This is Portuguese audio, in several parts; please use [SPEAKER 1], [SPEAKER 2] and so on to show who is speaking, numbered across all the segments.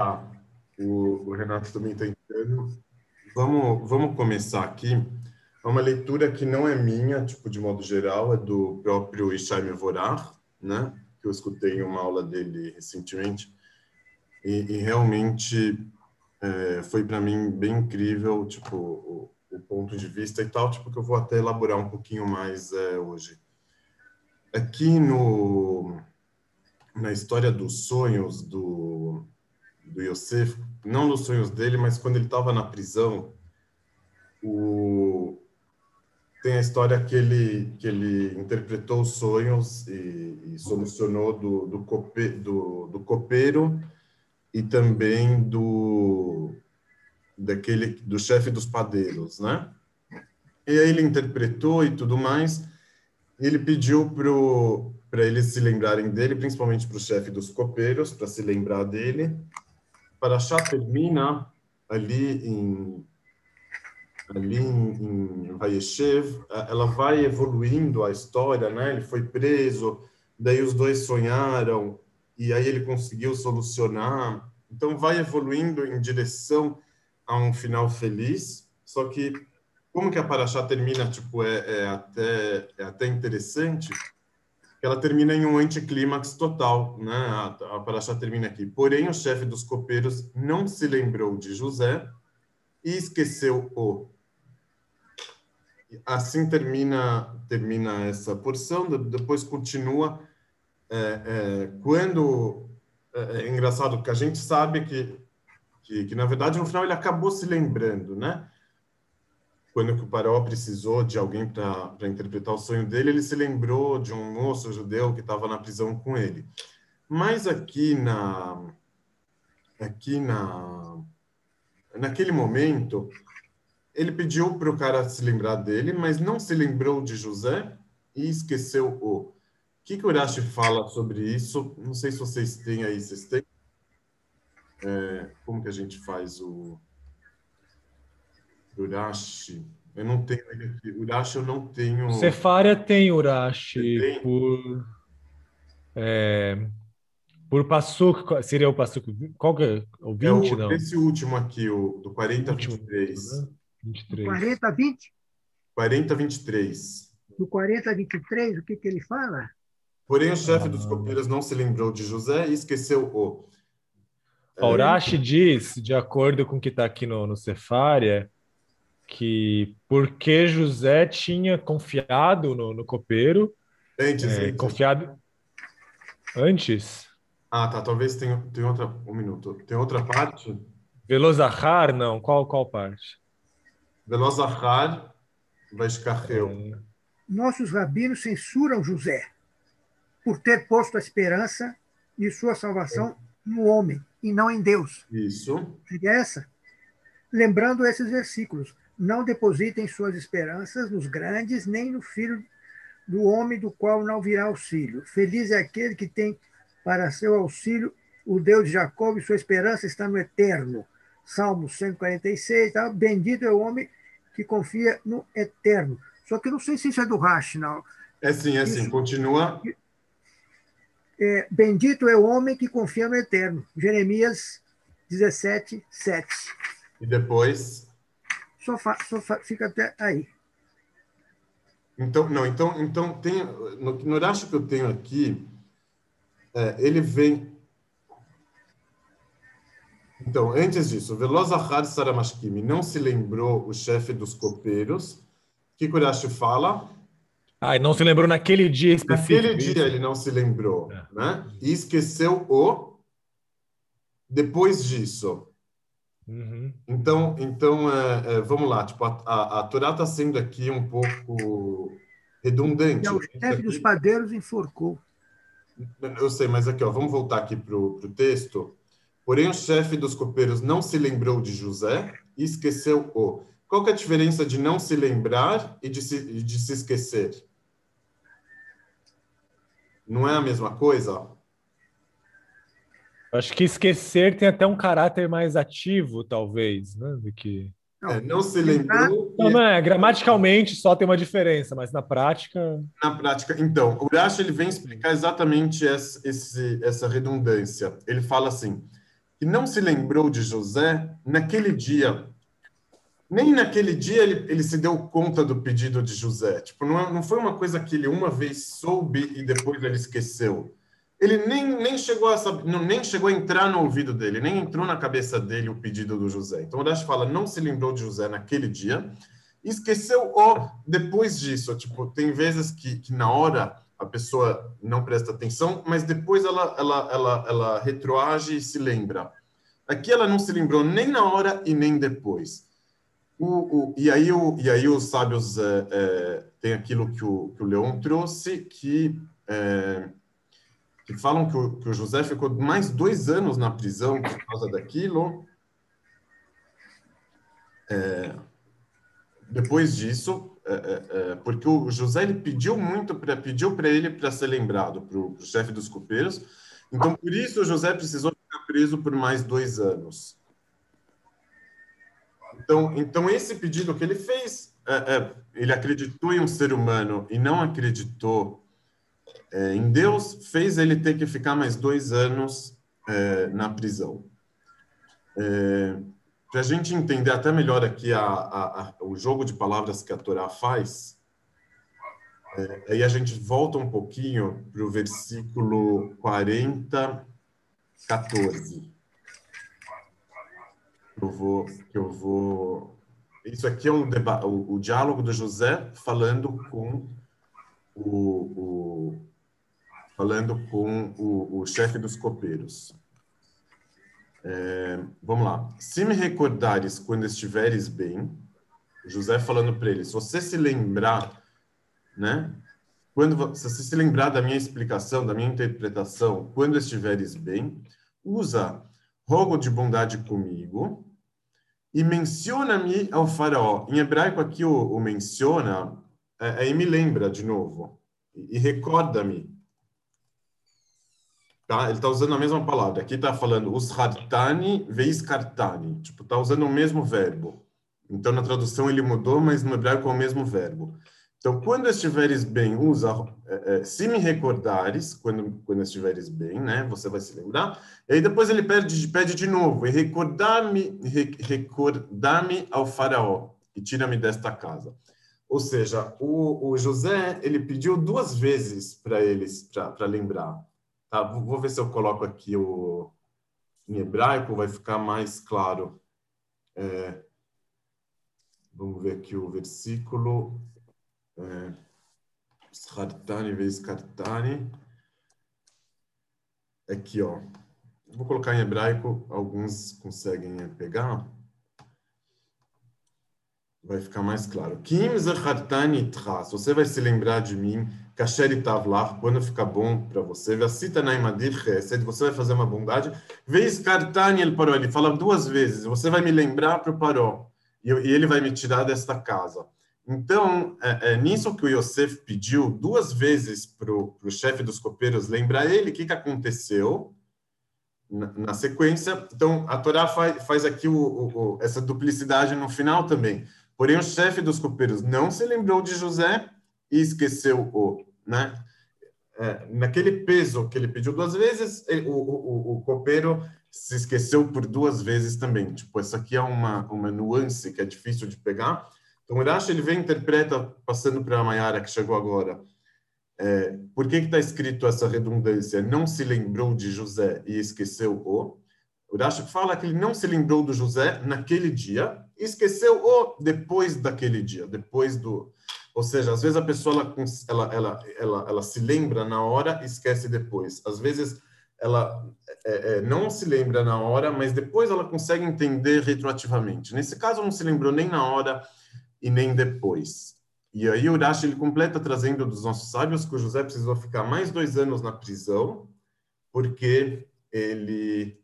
[SPEAKER 1] Tá. O, o Renato também está entrando. Vamos, vamos começar aqui. É uma leitura que não é minha, tipo, de modo geral, é do próprio Ishai Mevorar, né? Que eu escutei em uma aula dele recentemente. E, e realmente é, foi para mim bem incrível, tipo, o, o, ponto de vista e tal, tipo, que eu vou até elaborar um pouquinho mais é, hoje. Aqui no, na história dos sonhos do, do Yosef, não nos sonhos dele, mas quando ele estava na prisão, o, tem a história que ele, que ele interpretou os sonhos e, e solucionou do, do, cope, do, do copeiro e também do daquele do chefe dos padeiros, né? E aí ele interpretou e tudo mais. Ele pediu para eles se lembrarem dele, principalmente para o chefe dos copeiros, para se lembrar dele. Para Paraxá termina ali em ali em, em Vayeshev, ela vai evoluindo a história, né? Ele foi preso, daí os dois sonharam e aí ele conseguiu solucionar. Então vai evoluindo em direção a um final feliz. Só que como que a Paraxá termina, tipo, é, é até é até interessante. Ela termina em um anticlímax total, né? A, a Paraxá termina aqui. Porém, o chefe dos copeiros não se lembrou de José e esqueceu o assim termina termina essa porção depois continua é, é, quando é, é, engraçado que a gente sabe que, que, que na verdade no final ele acabou se lembrando né quando o Paró precisou de alguém para interpretar o sonho dele ele se lembrou de um moço judeu que estava na prisão com ele mas aqui na aqui na naquele momento ele pediu para o cara se lembrar dele, mas não se lembrou de José e esqueceu o. O que, que o Urashi fala sobre isso? Não sei se vocês têm aí, vocês têm? É, como que a gente faz o Urashi? Eu não tenho ele aqui. Urashi eu não tenho.
[SPEAKER 2] Cefária tem Urashi tem? por. É, por Passuk, seria o Passuk. Qual que é? O 20, é o, não?
[SPEAKER 1] Esse último aqui, o do 40 a 23. Né?
[SPEAKER 3] 23. 40 a 20?
[SPEAKER 1] 40 a 23.
[SPEAKER 3] Do 40 a 23, o que, que ele fala?
[SPEAKER 1] Porém, o chefe dos copeiros não se lembrou de José e esqueceu o.
[SPEAKER 2] Aurashi é... diz, de acordo com o que está aqui no, no Cefária, que porque José tinha confiado no, no copeiro.
[SPEAKER 1] Antes, é, antes.
[SPEAKER 2] Confiado. Antes?
[SPEAKER 1] Ah, tá. Talvez tenha, tenha outra. Um minuto. Tem outra parte?
[SPEAKER 2] Velozahar, não. Qual, qual parte?
[SPEAKER 1] Velozahar Vaishkacheu.
[SPEAKER 3] Nossos rabinos censuram José por ter posto a esperança e sua salvação no homem e não em Deus.
[SPEAKER 1] Isso.
[SPEAKER 3] Seria essa? Lembrando esses versículos. Não depositem suas esperanças nos grandes, nem no filho do homem do qual não virá auxílio. Feliz é aquele que tem para seu auxílio o Deus de Jacob e sua esperança está no eterno. Salmo 146, tá? bendito é o homem que confia no eterno. Só que eu não sei se isso é do Rashi, não.
[SPEAKER 1] É sim, é sim. Continua.
[SPEAKER 3] É, Bendito é o homem que confia no eterno. Jeremias 17, 7.
[SPEAKER 1] E depois?
[SPEAKER 3] Só, fa, só fa, fica até aí.
[SPEAKER 1] Então, não, então, então tem, no, no Rashi que eu tenho aqui, é, ele vem então, antes disso, Veloz Ahad Saramashkimi não se lembrou o chefe dos copeiros. O que Kurashi fala?
[SPEAKER 2] Ah, não se lembrou naquele dia específico.
[SPEAKER 1] Naquele dia ele não se lembrou, é. né? E esqueceu o depois disso. Uhum. Então, então é, é, vamos lá. Tipo, a, a, a Torá está sendo aqui um pouco redundante.
[SPEAKER 3] É, o chefe dos padeiros enforcou.
[SPEAKER 1] Eu sei, mas aqui, ó, vamos voltar aqui para o texto. Porém, o chefe dos copeiros não se lembrou de José e esqueceu o. Qual é a diferença de não se lembrar e de se, de se esquecer? Não é a mesma coisa?
[SPEAKER 2] Acho que esquecer tem até um caráter mais ativo, talvez, né? Do que.
[SPEAKER 1] É, não se lembrou.
[SPEAKER 2] Não, não é, gramaticalmente só tem uma diferença, mas na prática.
[SPEAKER 1] Na prática, então, o Urash ele vem explicar exatamente essa, esse, essa redundância. Ele fala assim: que não se lembrou de José naquele dia. Nem naquele dia ele, ele se deu conta do pedido de José. Tipo, não, é, não foi uma coisa que ele uma vez soube e depois ele esqueceu. Ele nem, nem, chegou a saber, não, nem chegou a entrar no ouvido dele, nem entrou na cabeça dele o pedido do José. Então o Rashi fala, não se lembrou de José naquele dia, esqueceu o depois disso. Tipo, tem vezes que, que na hora a pessoa não presta atenção, mas depois ela, ela, ela, ela retroage e se lembra. Aqui ela não se lembrou nem na hora e nem depois. O, o, e, aí o, e aí os sábios é, é, tem aquilo que o, que o Leão trouxe, que, é, que falam que o, que o José ficou mais dois anos na prisão por causa daquilo. É, depois disso, é, é, é, porque o José ele pediu muito para pediu para ele para ser lembrado para o chefe dos copeiros. Então por isso o José precisou ficar preso por mais dois anos. Então então esse pedido que ele fez, é, é, ele acreditou em um ser humano e não acreditou é, em Deus, fez ele ter que ficar mais dois anos na prisão para a gente entender até melhor aqui a, a, a, o jogo de palavras que a Torá faz, é, aí a gente volta um pouquinho para o versículo 40, 14. Eu vou, eu vou. Isso aqui é um deba... o, o diálogo do José falando com o, o falando com o, o chefe dos copeiros. É, vamos lá. Se me recordares quando estiveres bem, José falando para ele, se você se lembrar, né? Quando se você se lembrar da minha explicação, da minha interpretação, quando estiveres bem, usa rogo de bondade comigo e menciona-me ao faraó. Em hebraico aqui o, o menciona, é, é, me lembra de novo e, e recorda-me Tá? Ele está usando a mesma palavra. Aqui está falando ushartani veiskartani. Tipo, está usando o mesmo verbo. Então, na tradução ele mudou, mas no hebraico é o mesmo verbo. Então, quando estiveres bem, usa é, é, se me recordares, quando, quando estiveres bem, né? Você vai se lembrar. E aí depois ele pede, pede de novo, e recordar-me recordar ao faraó, e tira-me desta casa. Ou seja, o, o José, ele pediu duas vezes para eles, para lembrar. Tá, vou ver se eu coloco aqui o em hebraico, vai ficar mais claro. É, vamos ver aqui o versículo. Schartani vezes Kartani. Aqui, ó. Vou colocar em hebraico, alguns conseguem pegar. Vai ficar mais claro. Kim zachartani tras. Você vai se lembrar de mim kasher lá quando ficar bom para você, vacita naimadir chesed, você vai fazer uma bondade, vez kartani el paró, ele fala duas vezes, você vai me lembrar para o paró, e, ele vai me tirar desta casa. Então, é, é nisso que o Yosef pediu duas vezes para o chefe dos copeiros lembrar ele o que, que aconteceu na, na, sequência. Então, a Torá faz, faz aqui o, o, essa duplicidade no final também. Porém, o chefe dos copeiros não se lembrou de José e esqueceu o né? É, naquele peso que ele pediu duas vezes, ele, o, o, o copeiro se esqueceu por duas vezes também. Tipo, essa aqui é uma, uma nuance que é difícil de pegar. Então, o Rashi, ele vem interpreta, passando para a Mayara, que chegou agora, é, por que está escrito essa redundância? Não se lembrou de José e esqueceu o. O Rashi fala que ele não se lembrou do José naquele dia e esqueceu o depois daquele dia, depois do, ou seja, às vezes a pessoa ela, ela, ela, ela, ela se lembra na hora e esquece depois. Às vezes ela é, é, não se lembra na hora, mas depois ela consegue entender retroativamente. Nesse caso, não se lembrou nem na hora e nem depois. E aí o Urashi ele completa trazendo dos nossos sábios que o José precisou ficar mais dois anos na prisão, porque ele,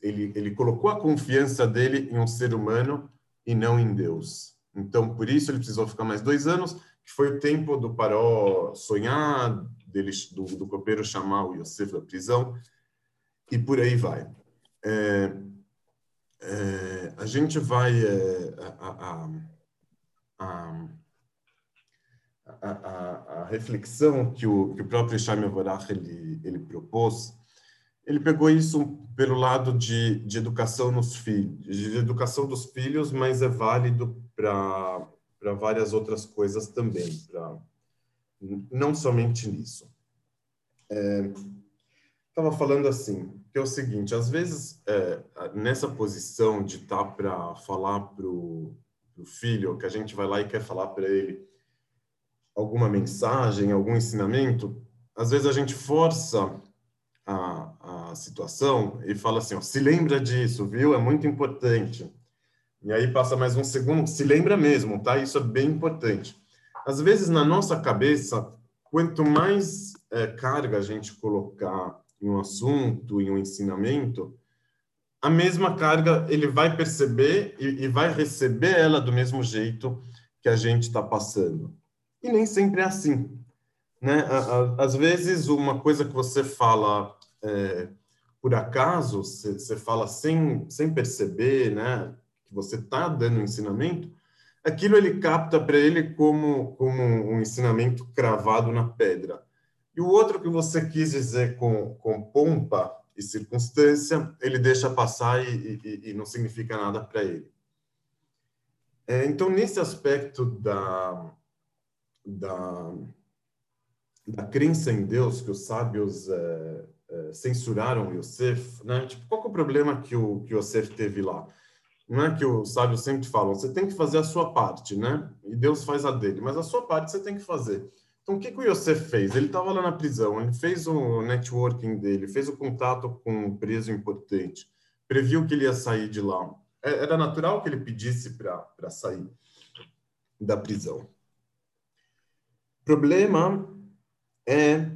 [SPEAKER 1] ele, ele colocou a confiança dele em um ser humano e não em Deus. Então, por isso ele precisou ficar mais dois anos, que foi o tempo do Paró sonhar, dele, do, do copeiro chamar o Yosef da prisão, e por aí vai. É, é, a gente vai... É, a, a, a, a, reflexão que o, que o próprio Shami Vorach ele, ele propôs ele pegou isso pelo lado de, de educação nos filhos, de educação dos filhos, mas é válido para várias outras coisas também, pra, não somente nisso. Estava é, falando assim, que é o seguinte, às vezes, é, nessa posição de estar tá para falar para o filho, que a gente vai lá e quer falar para ele alguma mensagem, algum ensinamento, às vezes a gente força a, situação e fala assim, ó, se lembra disso, viu? É muito importante. E aí passa mais um segundo, se lembra mesmo, tá? Isso é bem importante. Às vezes, na nossa cabeça, quanto mais é, carga a gente colocar em um assunto, em um ensinamento, a mesma carga ele vai perceber e, e vai receber ela do mesmo jeito que a gente está passando. E nem sempre é assim. Né? Às vezes, uma coisa que você fala é, por acaso, você fala sem, sem perceber né, que você está dando ensinamento, aquilo ele capta para ele como, como um ensinamento cravado na pedra. E o outro que você quis dizer com, com pompa e circunstância, ele deixa passar e, e, e não significa nada para ele. É, então, nesse aspecto da, da da crença em Deus que os sábios é, censuraram Yosef, né? Tipo, qual é o problema que o que Yosef teve lá? Não é que os sábios sempre falam, você tem que fazer a sua parte, né? E Deus faz a dele, mas a sua parte você tem que fazer. Então, o que, que o Yosef fez? Ele estava lá na prisão, ele fez o networking dele, fez o contato com um preso importante, previu que ele ia sair de lá. É, era natural que ele pedisse para sair da prisão. O problema é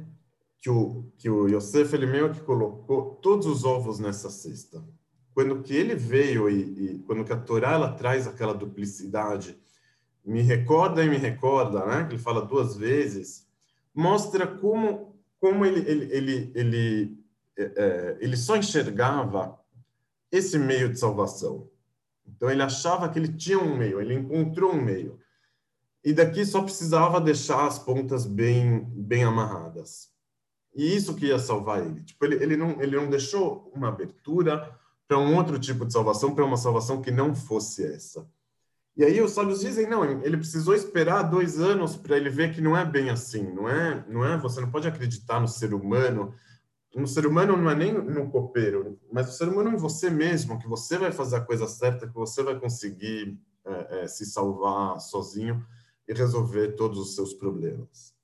[SPEAKER 1] que o, que o Yosef, que colocou todos os ovos nessa cesta. Quando que ele veio e, e quando que a Torá ela traz aquela duplicidade, me recorda e me recorda, né? Que ele fala duas vezes, mostra como como ele ele ele ele, é, é ele só enxergava esse meio de salvação. Então ele achava que ele tinha um meio, ele encontrou um meio. E daqui só precisava deixar as pontas bem, bem amarradas. E isso que ia salvar ele. Tipo, ele, ele, não, ele não deixou uma abertura para um outro tipo de salvação, para uma salvação que não fosse essa. E aí os sábios dizem, não, ele precisou esperar dois anos para ele ver que não é bem assim, não é, não é, você não pode acreditar no ser humano, no ser humano não é nem no copeiro, mas no ser humano em você mesmo, que você vai fazer a coisa certa, que você vai conseguir é, é, se salvar sozinho e resolver todos os seus problemas.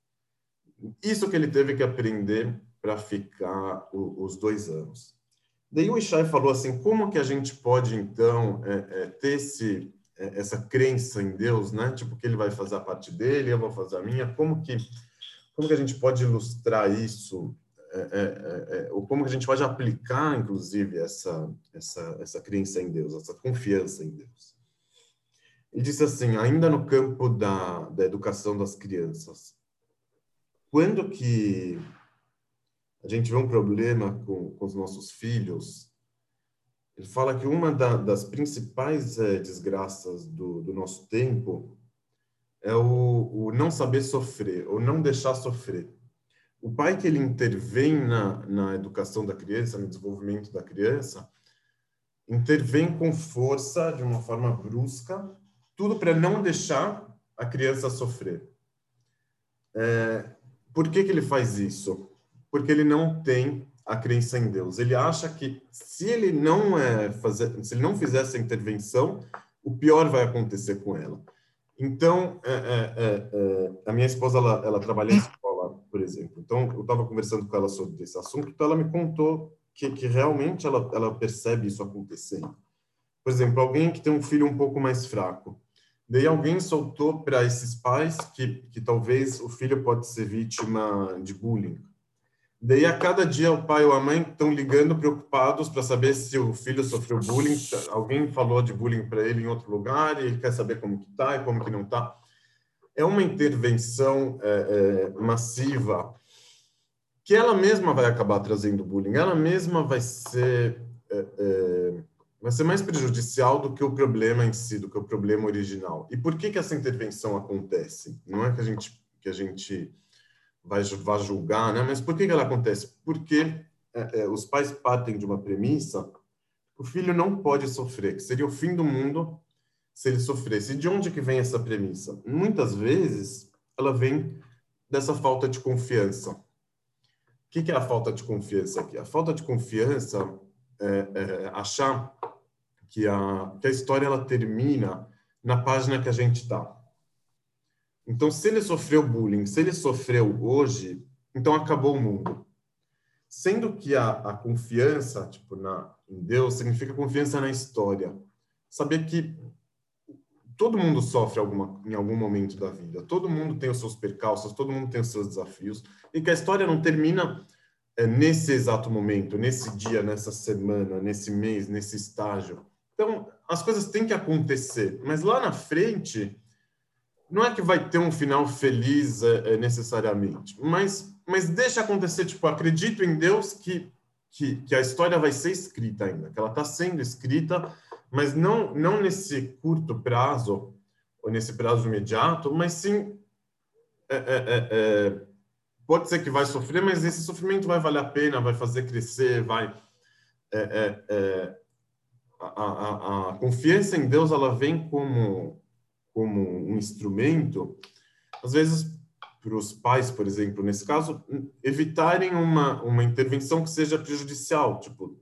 [SPEAKER 1] Isso que ele teve que aprender para ficar o, os dois anos. Daí o Ishai falou assim, como que a gente pode, então, é, é, ter esse, é, essa crença em Deus, né? Tipo, que ele vai fazer a parte dele, eu vou fazer a minha. Como que, como que a gente pode ilustrar isso? É, é, é, ou como que a gente pode aplicar, inclusive, essa, essa, essa crença em Deus, essa confiança em Deus? Ele disse assim, ainda no campo da, da educação das crianças, quando que a gente vê um problema com, com os nossos filhos, ele fala que uma da, das principais é, desgraças do, do, nosso tempo é o, o, não saber sofrer, ou não deixar sofrer. O pai que ele intervém na, na educação da criança, no desenvolvimento da criança, intervém com força, de uma forma brusca, tudo para não deixar a criança sofrer. É, por que, que ele faz isso? Porque ele não tem a crença em Deus. Ele acha que se ele não é fazer, se ele não fizer essa intervenção, o pior vai acontecer com ela. Então, é, é, é, é a minha esposa ela, ela trabalha em escola, por exemplo. Então, eu estava conversando com ela sobre esse assunto, então ela me contou que, que realmente ela, ela percebe isso acontecendo. Por exemplo, alguém que tem um filho um pouco mais fraco, Daí alguém soltou para esses pais que, que talvez o filho pode ser vítima de bullying. Daí a cada dia o pai ou a mãe estão ligando preocupados para saber se o filho sofreu bullying. Alguém falou de bullying para ele em outro lugar e ele quer saber como que tá e como que não tá. É uma intervenção é, é, massiva que ela mesma vai acabar trazendo bullying. Ela mesma vai ser é, é vai ser mais prejudicial do que o problema em si, do que o problema original. E por que que essa intervenção acontece? Não é que a gente que a gente vai, vai julgar, né? Mas por que que ela acontece? Porque é, é, os pais partem de uma premissa o filho não pode sofrer, que seria o fim do mundo se ele sofresse. E de onde que vem essa premissa? Muitas vezes ela vem dessa falta de confiança. O que, que é a falta de confiança aqui? A falta de confiança é, é achar que a, que a história ela termina na página que a gente está. Então, se ele sofreu bullying, se ele sofreu hoje, então acabou o mundo. Sendo que a, a confiança tipo, na, em Deus significa confiança na história. Saber que todo mundo sofre alguma, em algum momento da vida, todo mundo tem os seus percalços, todo mundo tem os seus desafios, e que a história não termina é, nesse exato momento, nesse dia, nessa semana, nesse mês, nesse estágio. Então, as coisas têm que acontecer, mas lá na frente, não é que vai ter um final feliz é, é necessariamente, mas mas deixa acontecer, tipo, acredito em Deus que, que, que a história vai ser escrita ainda, que ela está sendo escrita, mas não, não nesse curto prazo, ou nesse prazo imediato, mas sim, é, é, é, é, pode ser que vai sofrer, mas esse sofrimento vai valer a pena, vai fazer crescer, vai... É, é, a, a, a confiança em Deus, ela vem como, como um instrumento, às vezes para os pais, por exemplo, nesse caso, evitarem uma, uma intervenção que seja prejudicial, tipo,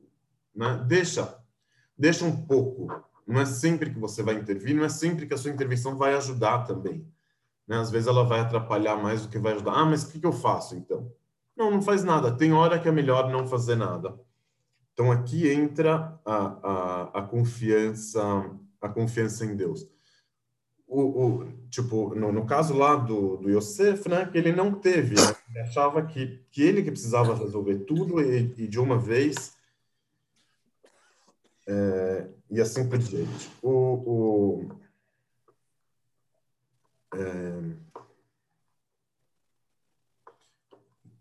[SPEAKER 1] né? deixa, deixa um pouco. Não é sempre que você vai intervir, não é sempre que a sua intervenção vai ajudar também. Né? Às vezes ela vai atrapalhar mais do que vai ajudar. Ah, mas o que, que eu faço então? Não, não faz nada. Tem hora que é melhor não fazer nada. Então aqui entra a, a, a confiança, a confiança em Deus o, o, tipo, no, no, caso lá do, do Yosef, né, que ele não teve, né? ele achava que, que ele que precisava resolver tudo e, e de uma vez, é, e assim por diante. O, o é,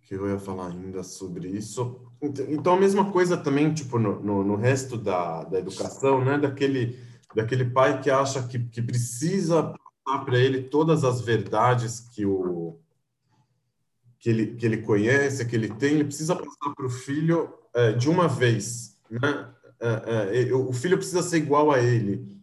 [SPEAKER 1] que eu ia falar ainda sobre isso. Então, a mesma coisa também, tipo, no, no, no resto da, da educação, né, daquele daquele pai que acha que, que precisa passar para ele todas as verdades que o que ele, que ele conhece, que ele tem, ele precisa passar para o filho é, de uma vez, né? É, é, o filho precisa ser igual a ele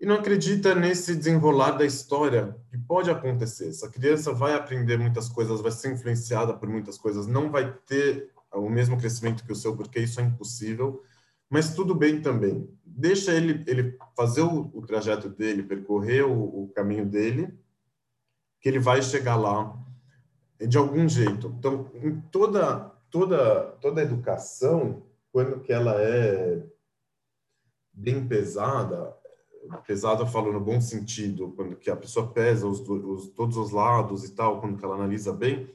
[SPEAKER 1] e não acredita nesse desenrolar da história que pode acontecer. Essa criança vai aprender muitas coisas, vai ser influenciada por muitas coisas, não vai ter o mesmo crescimento que o seu, porque isso é impossível mas tudo bem também. Deixa ele, ele fazer o, o trajeto dele, percorrer o, o, caminho dele, que ele vai chegar lá de algum jeito. Então, em toda toda toda educação, quando que ela é bem pesada, pesada eu falo no bom sentido, quando que a pessoa pesa os, os, todos os lados e tal, quando que ela analisa bem,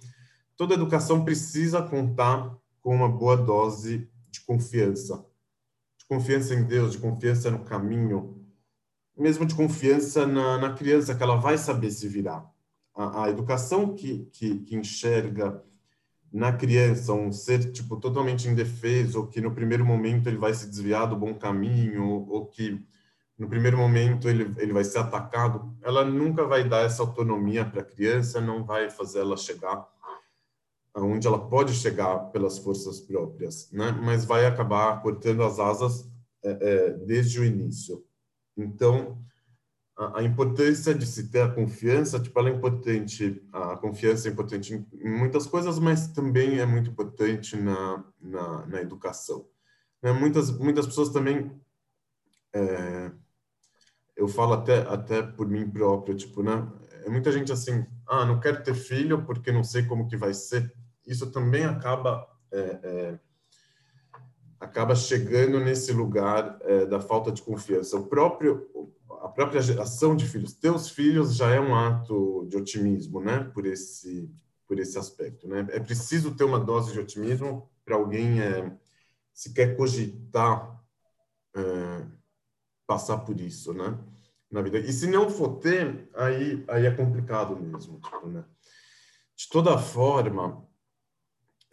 [SPEAKER 1] toda educação precisa contar com uma boa dose de confiança confiança em Deus, de confiança no caminho, mesmo de confiança na, na criança, que ela vai saber se virar. A, a educação que, que, que, enxerga na criança um ser tipo totalmente indefeso, ou que no primeiro momento ele vai se desviar do bom caminho, ou que no primeiro momento ele, ele vai ser atacado, ela nunca vai dar essa autonomia para a criança, não vai fazer ela chegar aonde ela pode chegar pelas forças próprias, né? Mas vai acabar cortando as asas é, é, desde o início. Então, a, a, importância de se ter a confiança, tipo, ela é importante, a confiança é importante em, muitas coisas, mas também é muito importante na, na, na educação. Né? Muitas, muitas pessoas também, é, eu falo até, até por mim próprio, tipo, né? É muita gente assim, ah, não quero ter filho porque não sei como que vai ser isso também acaba é, é, acaba chegando nesse lugar é, da falta de confiança. O próprio a própria geração de filhos, teus filhos já é um ato de otimismo, né? Por esse por esse aspecto, né? É preciso ter uma dose de otimismo para alguém é, se quer cogitar é, passar por isso, né? Na vida. E se não for ter, aí aí é complicado mesmo, tipo, né? De toda forma,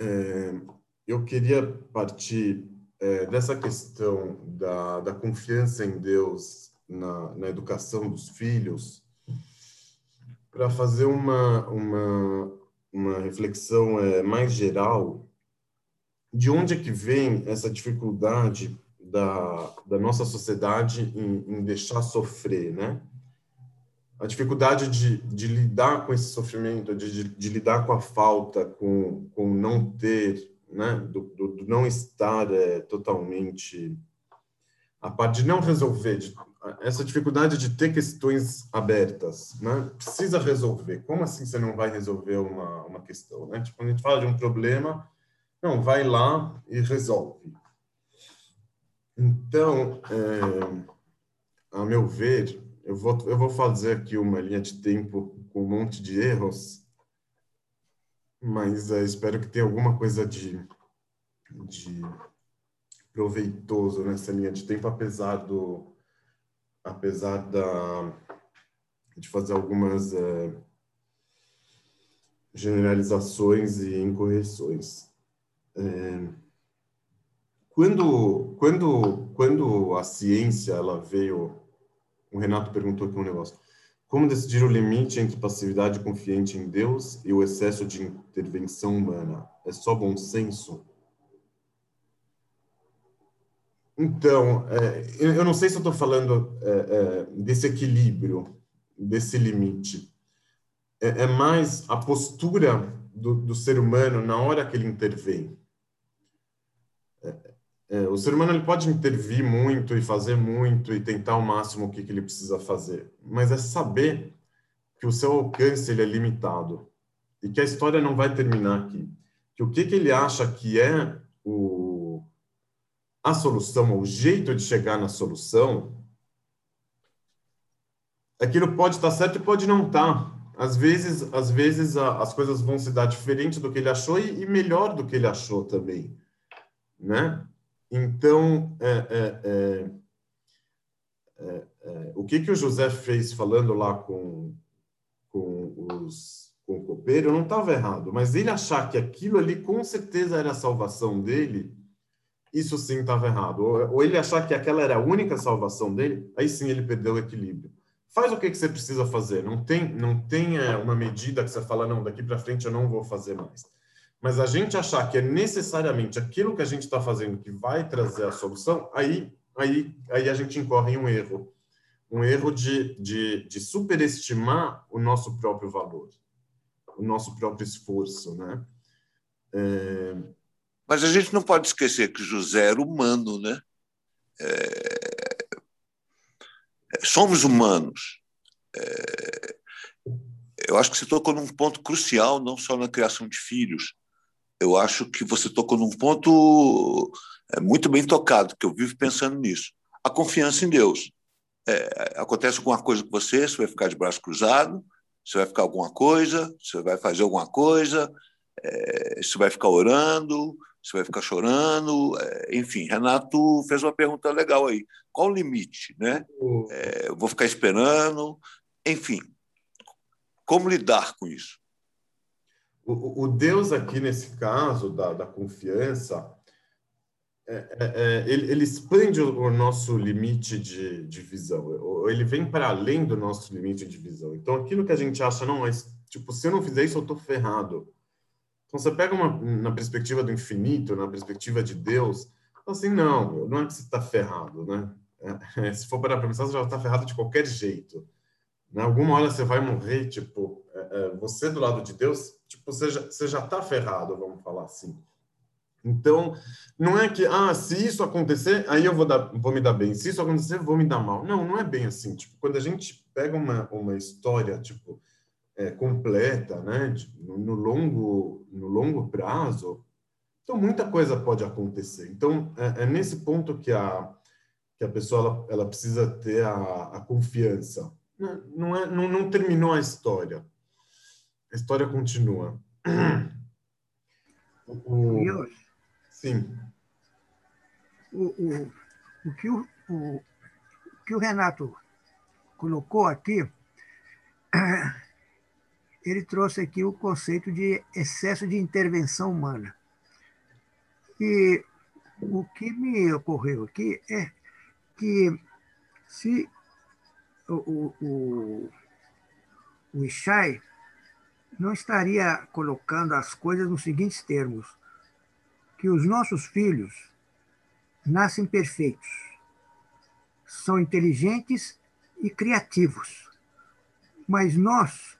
[SPEAKER 1] é, eu queria partir é, dessa questão da, da confiança em Deus na, na educação dos filhos para fazer uma, uma, uma reflexão é, mais geral de onde é que vem essa dificuldade da, da nossa sociedade em, em deixar sofrer, né? A dificuldade de, de lidar com esse sofrimento, de, de, de, lidar com a falta, com, com não ter, né? Do, do, do não estar é, totalmente a parte de não resolver, essa dificuldade de ter questões abertas, né? Precisa resolver. Como assim você não vai resolver uma, uma questão, né? Tipo, quando a gente fala de um problema, não, vai lá e resolve. Então, é, a meu ver, eu vou, eu vou fazer aqui uma linha de tempo com um monte de erros, mas é, espero que tenha alguma coisa de, de proveitoso nessa linha de tempo, apesar do apesar da de fazer algumas é, generalizações e incorreções. É, quando, quando, quando a ciência ela veio, o Renato perguntou aqui um negócio. Como decidir o limite entre passividade confiante em Deus e o excesso de intervenção humana? É só bom senso? Então, é, eu não sei se eu estou falando é, é, desse equilíbrio, desse limite. É, mais a postura do, do, ser humano na hora que ele intervém. É, o ser humano ele pode intervir muito e fazer muito e tentar ao máximo o que, que ele precisa fazer, mas é saber que o seu alcance ele é limitado e que a história não vai terminar aqui. Que o que, que ele acha que é o, a solução, o jeito de chegar na solução, aquilo pode estar certo e pode não estar. Às vezes, às vezes a, as coisas vão se dar diferente do que ele achou e, e melhor do que ele achou também, né? Então, é, é, é, é, o que, que o José fez falando lá com, com, os, com o copeiro não estava errado, mas ele achar que aquilo ali com certeza era a salvação dele, isso sim estava errado. Ou, ou, ele achar que aquela era a única salvação dele, aí sim ele perdeu o equilíbrio. Faz o que, que você precisa fazer. Não tem, não tem é, uma medida que você fala, não, daqui para frente eu não vou fazer mais mas a gente achar que é necessariamente aquilo que a gente está fazendo que vai trazer a solução, aí, aí, aí a gente incorre em um erro. Um erro de, de, de superestimar o nosso próprio valor, o nosso próprio esforço, né? É...
[SPEAKER 4] Mas a gente não pode esquecer que José era humano, né? É... Somos humanos. É... Eu acho que você tocou num ponto crucial, não só na criação de filhos, eu acho que você tocou num ponto é, muito bem tocado, que eu vivo pensando nisso. A confiança em Deus. É, acontece alguma coisa com você, você vai ficar de braço cruzado, você vai ficar alguma coisa, você vai fazer alguma coisa, é, você vai ficar orando, você vai ficar chorando, é, enfim. Renato fez uma pergunta legal aí. Qual o limite, né? É, eu vou ficar esperando, enfim. Como lidar com isso?
[SPEAKER 1] O, o Deus aqui, nesse caso da, da confiança, é, é, é ele, ele, expande o nosso limite de, de visão, ele vem para além do nosso limite de visão. Então, aquilo que a gente acha, não, mas, tipo, se eu não fizer isso, eu estou ferrado. Então, você pega uma, na perspectiva do infinito, na perspectiva de Deus, assim, não, não é que você está ferrado, né? É, se for para pensar, você já está ferrado de qualquer jeito. Né? Alguma hora você vai morrer, tipo, é, é, você do lado de Deus, tipo, você já, você já tá ferrado, vamos falar assim. Então, não é que, ah, se isso acontecer, aí eu vou, dar, vou me dar bem. Se isso acontecer, vou me dar mal. Não, não é bem assim. Tipo, quando a gente pega uma, uma história, tipo, é, completa, né, no, no, longo, no longo prazo, então muita coisa pode acontecer. Então, é, é nesse ponto que a, que a pessoa ela, ela precisa ter a, a confiança. Não, é, não, não terminou a história a história continua.
[SPEAKER 3] O,
[SPEAKER 1] Sim.
[SPEAKER 3] O, o, o, que o, o, que o Renato colocou aqui, ele trouxe aqui o conceito de excesso de intervenção humana. E o que me ocorreu aqui é que se o, o, o, o Ishai não estaria colocando as coisas nos seguintes termos. que os nossos filhos nascem perfeitos, são inteligentes e criativos, mas nós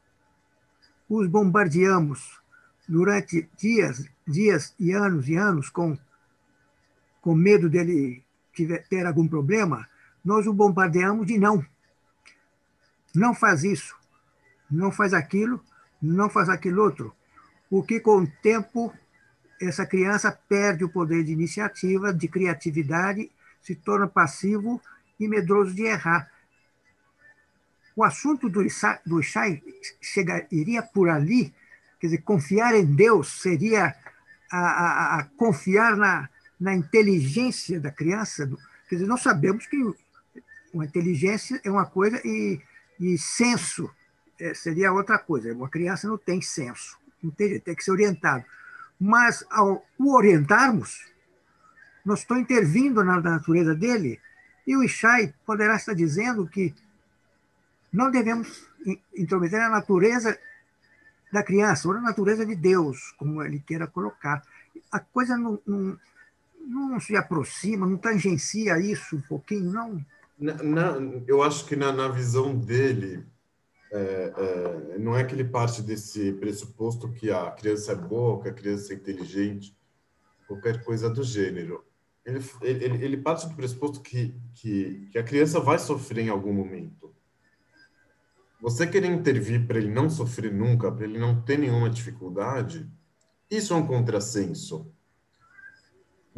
[SPEAKER 3] os bombardeamos durante dias, dias e anos e anos com, com medo dele tiver, ter algum problema, nós o bombardeamos de não. Não faz isso, não faz aquilo, não faz aquilo outro. O que com o tempo essa criança perde o poder de iniciativa, de criatividade, se torna passivo e medroso de errar. O assunto do Ishai, do iria por ali, quer dizer, confiar em Deus seria a, a, a confiar na, na inteligência da criança. Quer dizer, nós sabemos que uma inteligência é uma coisa e, e senso seria outra coisa. Uma criança não tem senso, tem, tem que ser orientado. Mas, ao o orientarmos, nós estamos intervindo na natureza dele, e o Ishai poderá estar dizendo que não devemos intrometer a natureza da criança, ou a natureza de Deus, como ele queira colocar. A coisa não, não, não se aproxima, não tangencia isso um pouquinho, não?
[SPEAKER 1] Na, na, eu acho que na, na visão dele, é, é, não é que ele parte desse pressuposto que a criança é boa, que a criança é inteligente, qualquer coisa do gênero. Ele, ele, ele parte do pressuposto que, que, que a criança vai sofrer em algum momento. Você querer intervir para ele não sofrer nunca, para ele não ter nenhuma dificuldade, isso é um contrassenso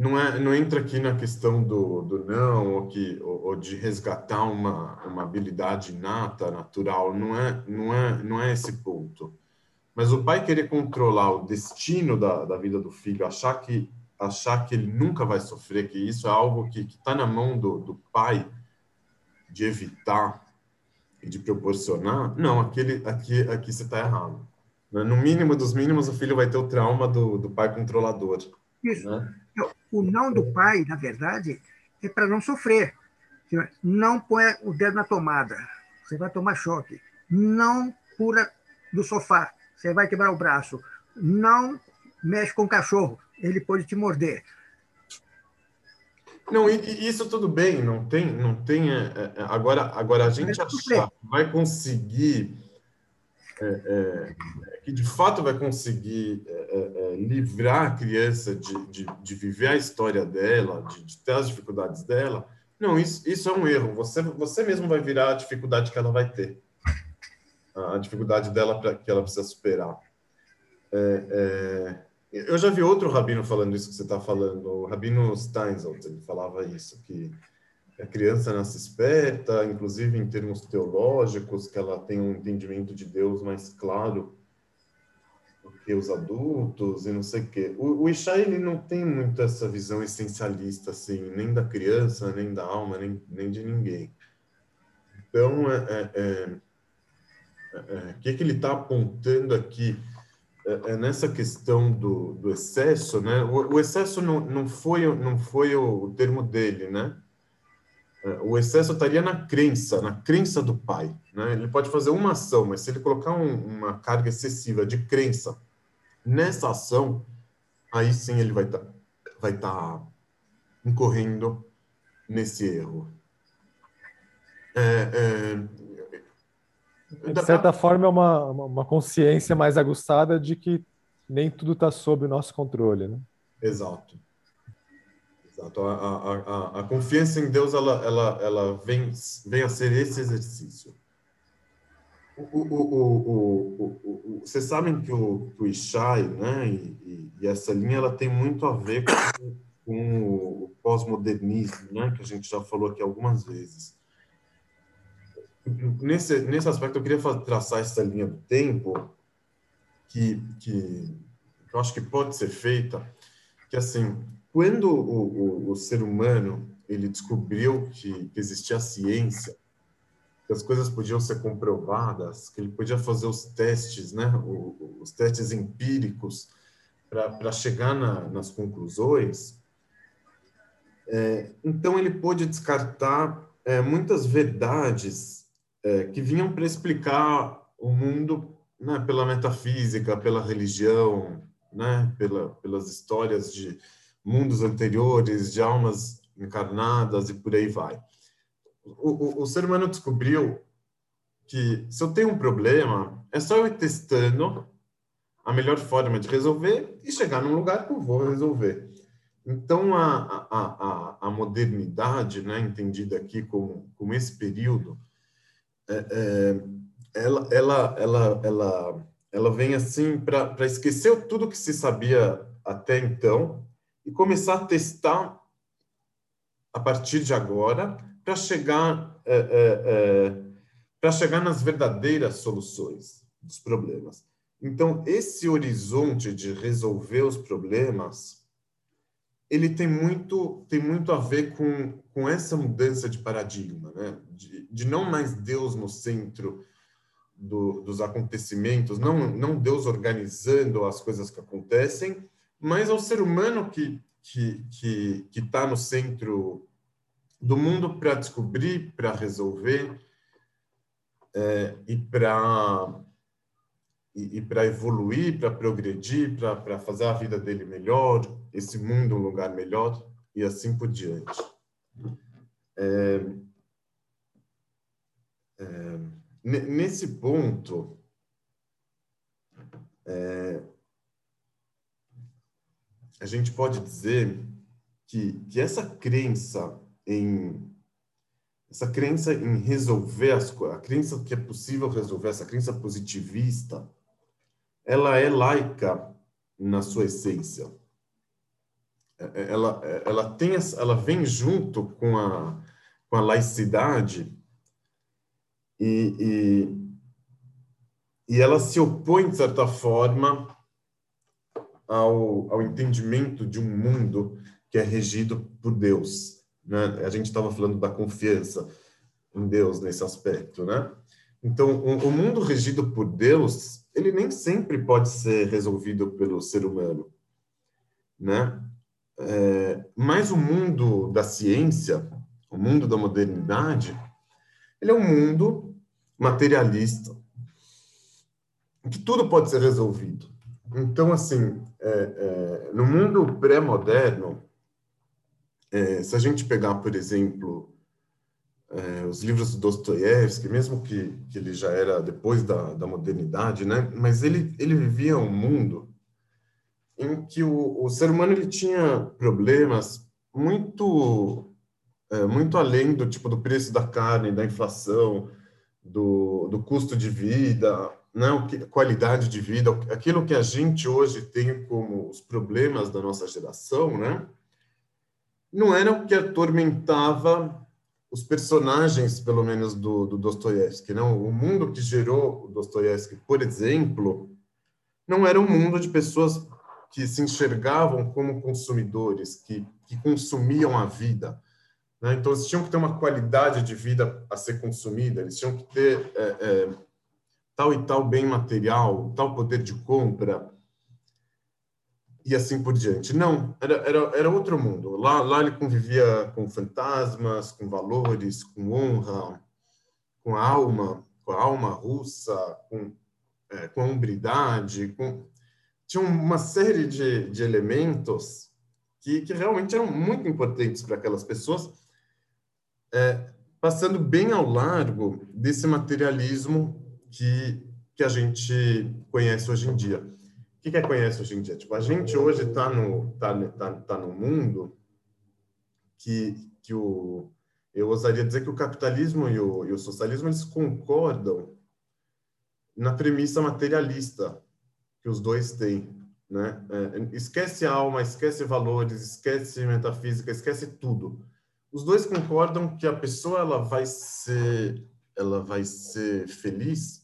[SPEAKER 1] não, é, não entra aqui na questão do, do não, ou, que, ou, ou, de resgatar uma, uma habilidade inata, natural, não é, não, é, não é esse ponto. Mas o pai querer controlar o destino da, da vida do filho, achar que, achar que ele nunca vai sofrer, que isso é algo que está na mão do, do pai de evitar e de proporcionar, não, aquele, aqui, aqui você está errado. No mínimo dos mínimos, o filho vai ter o trauma do, do pai controlador.
[SPEAKER 3] Isso. Né? O não do pai, na verdade, é para não sofrer. Não põe o dedo na tomada, você vai tomar choque. Não pula do sofá, você vai quebrar o braço. Não mexe com o cachorro, ele pode te morder.
[SPEAKER 1] Não, isso tudo bem, não tem, não tem. É, é, agora, agora a gente achar vai conseguir é, é, que de fato vai conseguir é, é, é, livrar a criança de, de, de, viver a história dela, de, de, ter as dificuldades dela, não, isso, isso é um erro. Você, você mesmo vai virar a dificuldade que ela vai ter, a dificuldade dela pra, que ela precisa superar. É, eu já vi outro rabino falando isso que você está falando, o rabino Steinsaltz, ele falava isso, que a criança nasce esperta, inclusive em termos teológicos, que ela tem um entendimento de Deus mais claro do que os adultos e não sei o quê. O, o Ishai, ele não tem muito essa visão essencialista, assim, nem da criança, nem da alma, nem, nem de ninguém. Então, é, é, é, é o que, que ele está apontando aqui é, é, nessa questão do, do excesso, né? O, o, excesso não, não, foi, não foi o, o termo dele, né? É, o excesso estaria na crença, na crença do pai. Né? Ele pode fazer uma ação, mas se ele colocar um, uma carga excessiva de crença nessa ação, aí sim ele vai estar tá, vai tá incorrendo nesse erro.
[SPEAKER 2] É, é, de certa forma, é uma, uma consciência mais aguçada de que nem tudo está sob o nosso controle. Né?
[SPEAKER 1] Exato. Exato. A, a, a, confiança em Deus ela, ela, ela vem, vem a ser esse exercício. O, o, o, vocês sabem que o, o Ishai, né, e, e, essa linha ela tem muito a ver com, com o pós-modernismo, né, que a gente já falou aqui algumas vezes. Nesse, nesse aspecto, eu queria traçar essa linha do tempo que, que, que eu acho que pode ser feita, que assim, quando o, o, o ser humano ele descobriu que, que existia ciência, que as coisas podiam ser comprovadas, que ele podia fazer os testes, né, os testes empíricos para chegar na, nas conclusões, é, então ele pôde descartar é, muitas verdades é, que vinham para explicar o mundo né, pela metafísica, pela religião, né, pela, pelas histórias de, mundos anteriores, de almas encarnadas e por aí vai. O, o, o ser humano descobriu que se eu tenho um problema, é só eu ir testando a melhor forma de resolver e chegar num lugar que eu vou resolver. Então, a, a, a, a modernidade, né, entendida aqui como, como esse período, é, é, ela, ela, ela, ela, ela vem assim para esquecer tudo que se sabia até então e começar a testar a partir de agora para chegar é, é, é para chegar nas verdadeiras soluções dos problemas. Então, esse horizonte de resolver os problemas, ele tem muito, tem muito a ver com, com essa mudança de paradigma, né? de, de não mais Deus no centro do, dos acontecimentos, não, não Deus organizando as coisas que acontecem, mas ao ser humano que que que que está no centro do mundo para descobrir, para resolver é, e para e, e para evoluir, para progredir, para fazer a vida dele melhor, esse mundo um lugar melhor e assim por diante. É, é, nesse ponto, é, a gente pode dizer que, que essa crença em essa crença em resolver as coisas, a crença que é possível resolver, essa crença positivista, ela é laica na sua essência. É, é, ela, é, ela, tem, ela vem junto com a, com a laicidade e, e, e ela se opõe, de certa forma, ao, ao entendimento de um mundo que é regido por Deus. Né? A gente estava falando da confiança em Deus nesse aspecto, né? Então, o, o mundo regido por Deus ele nem sempre pode ser resolvido pelo ser humano, né? É, mas o mundo da ciência, o mundo da modernidade, ele é um mundo materialista, que tudo pode ser resolvido. Então, assim, é, é, no mundo pré-moderno, é, se a gente pegar, por exemplo, é, os livros do Dostoiévski, mesmo que, que ele já era depois da, da modernidade, né? Mas ele ele vivia um mundo em que o, o ser humano ele tinha problemas muito é, muito além do tipo do preço da carne, da inflação, do, do custo de vida, não né? qualidade de vida, aquilo que a gente hoje tem como os problemas da nossa geração, né? Não era o que atormentava os personagens, pelo menos, do, do Dostoiévski. Não? O mundo que gerou o Dostoiévski, por exemplo, não era um mundo de pessoas que se enxergavam como consumidores, que, que consumiam a vida. Né? Então, eles tinham que ter uma qualidade de vida a ser consumida, eles tinham que ter é, é, tal e tal bem material, tal poder de compra, e assim por diante. Não, era, era, era outro mundo. Lá, lá ele convivia com fantasmas, com valores, com honra, com a alma, com a alma russa, com, é, com a hombridade, com... tinha uma série de, de elementos que, que realmente eram muito importantes para aquelas pessoas, é, passando bem ao largo desse materialismo que, que a gente conhece hoje em dia o que, que é conhece hoje em dia? Tipo, a gente hoje está no, tá, tá, tá no mundo que, que o, eu ousaria dizer que o capitalismo e o, e o socialismo eles concordam na premissa materialista que os dois têm. Né? É, esquece alma, esquece valores, esquece metafísica, esquece tudo. Os dois concordam que a pessoa ela vai ser, ela vai ser feliz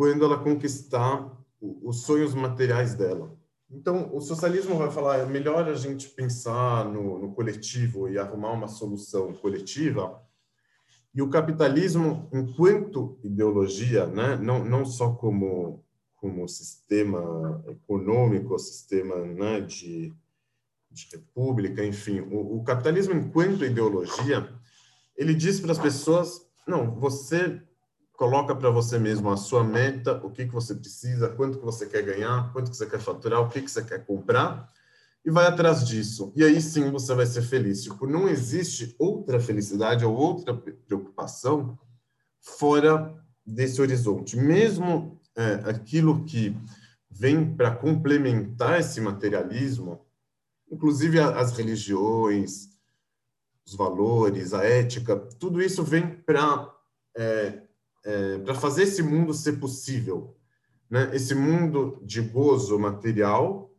[SPEAKER 1] quando ela conquistar os sonhos materiais dela. Então, o socialismo vai falar é melhor a gente pensar no, no coletivo e arrumar uma solução coletiva. E o capitalismo, enquanto ideologia, né, não, não só como, como sistema econômico, sistema né, de, de república, enfim, o, o capitalismo, enquanto ideologia, ele diz para as pessoas: não, você coloca para você mesmo a sua meta, o que, que você precisa, quanto que você quer ganhar, quanto que você quer faturar, o que, que você quer comprar, e vai atrás disso. E aí sim você vai ser feliz. Tipo, não existe outra felicidade ou outra preocupação fora desse horizonte. Mesmo é, aquilo que vem para complementar esse materialismo, inclusive as religiões, os valores, a ética, tudo isso vem para é, é, para fazer esse mundo ser possível, né? Esse mundo de gozo material,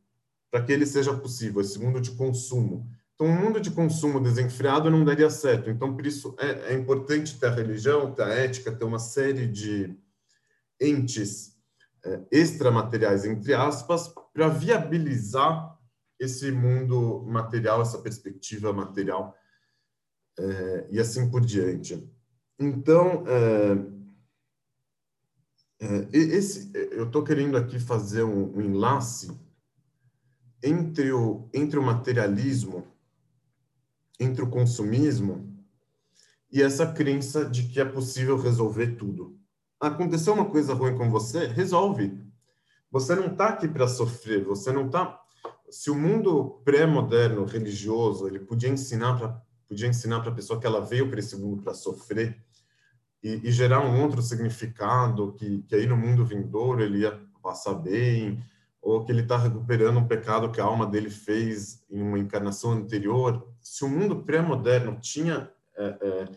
[SPEAKER 1] para que ele seja possível, esse mundo de consumo. Então, um mundo de consumo desenfreado não daria certo. Então, por isso é, é importante ter a religião, ter a ética, ter uma série de entes é, extramateriais, entre aspas, para viabilizar esse mundo material, essa perspectiva material é, e assim por diante. Então, é, é, esse, eu estou querendo aqui fazer um, um, enlace entre o, entre o materialismo, entre o consumismo e essa crença de que é possível resolver tudo. Aconteceu uma coisa ruim com você? Resolve. Você não está aqui para sofrer, você não está. Se o mundo pré-moderno religioso ele podia ensinar para podia ensinar para a pessoa que ela veio para esse mundo para sofrer, e, e, gerar um outro significado que, que aí no mundo vindouro ele ia passar bem, ou que ele está recuperando um pecado que a alma dele fez em uma encarnação anterior. Se o mundo pré-moderno tinha é, é,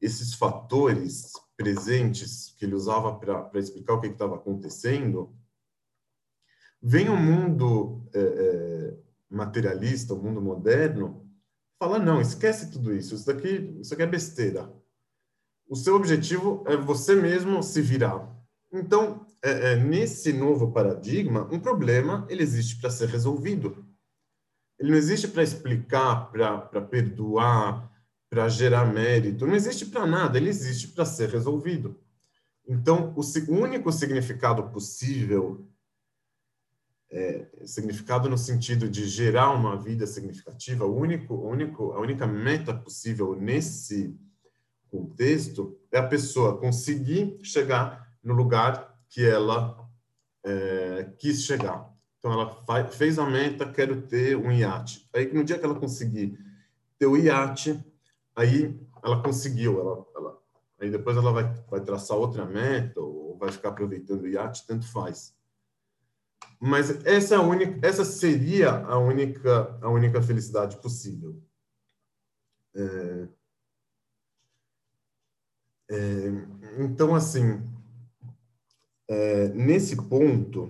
[SPEAKER 1] esses fatores presentes que ele usava para explicar o que estava acontecendo, vem o um mundo é, é, materialista, o um mundo moderno, fala não, esquece tudo isso, isso daqui, isso aqui é besteira o seu objetivo é você mesmo se virar. Então, é, é, nesse novo paradigma, um problema ele existe para ser resolvido. Ele não existe para explicar, para perdoar, para gerar mérito. Não existe para nada. Ele existe para ser resolvido. Então, o único significado possível, é, significado no sentido de gerar uma vida significativa, o único, o único, a única meta possível nesse contexto é a pessoa conseguir chegar no lugar que ela é, quis chegar. Então, ela faz, fez a meta, quero ter um iate. Aí, no dia que ela conseguir ter o iate, aí ela conseguiu. Ela, ela, aí depois ela vai, vai traçar outra meta ou vai ficar aproveitando o iate, tanto faz. Mas essa, é única, essa seria a única, a única felicidade possível. É, é, então, assim, é, nesse ponto,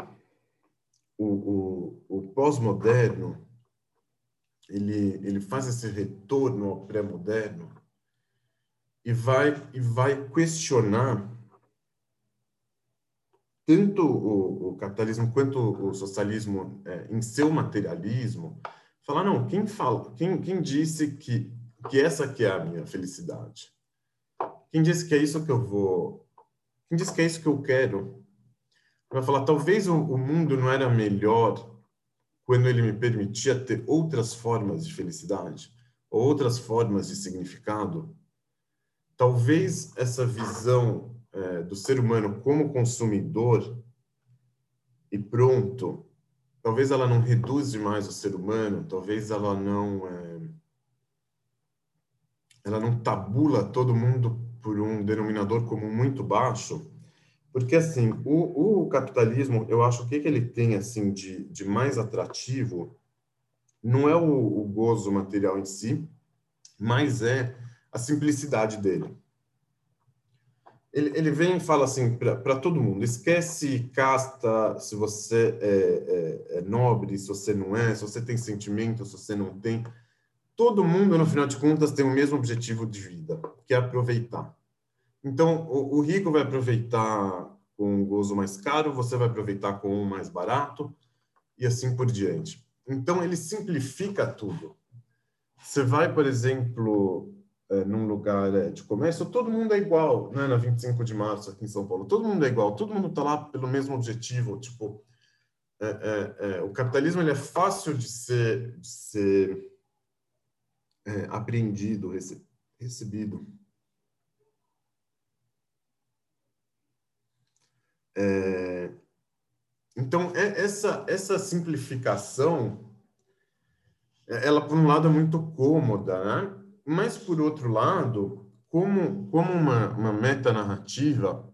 [SPEAKER 1] o, o, o pós-moderno ele, ele faz esse retorno ao pré-moderno e vai, e vai questionar tanto o, o capitalismo quanto o socialismo é, em seu materialismo, falar, não, quem, fala, quem, quem disse que, que essa aqui é a minha felicidade? Quem disse que é isso que eu vou. Quem disse que é isso que eu quero? Vai falar, talvez o, o mundo não era melhor quando ele me permitia ter outras formas de felicidade, outras formas de significado. Talvez essa visão é, do ser humano como consumidor e pronto, talvez ela não reduz demais o ser humano, talvez ela não é, ela não tabula todo mundo por um denominador comum muito baixo, porque assim o, o capitalismo, eu acho que, que ele tem assim de, de mais atrativo não é o, o gozo material em si, mas é a simplicidade dele. Ele, ele vem e fala assim para todo mundo: esquece casta, se você é, é, é nobre, se você não é, se você tem sentimento, se você não tem todo mundo, no final de contas, tem o mesmo objetivo de vida, que é aproveitar. Então, o, o rico vai aproveitar com um gozo mais caro, você vai aproveitar com um mais barato, e assim por diante. Então, ele simplifica tudo. Você vai, por exemplo, é, num lugar é, de comércio, todo mundo é igual, né? na 25 de março aqui em São Paulo, todo mundo é igual, todo mundo está lá pelo mesmo objetivo, tipo, é, é, é, o capitalismo ele é fácil de ser, de ser é, apreendido, rece recebido. É, então, é, essa, essa simplificação ela por um lado é muito cômoda, né? Mas por outro lado, como como uma, uma meta narrativa,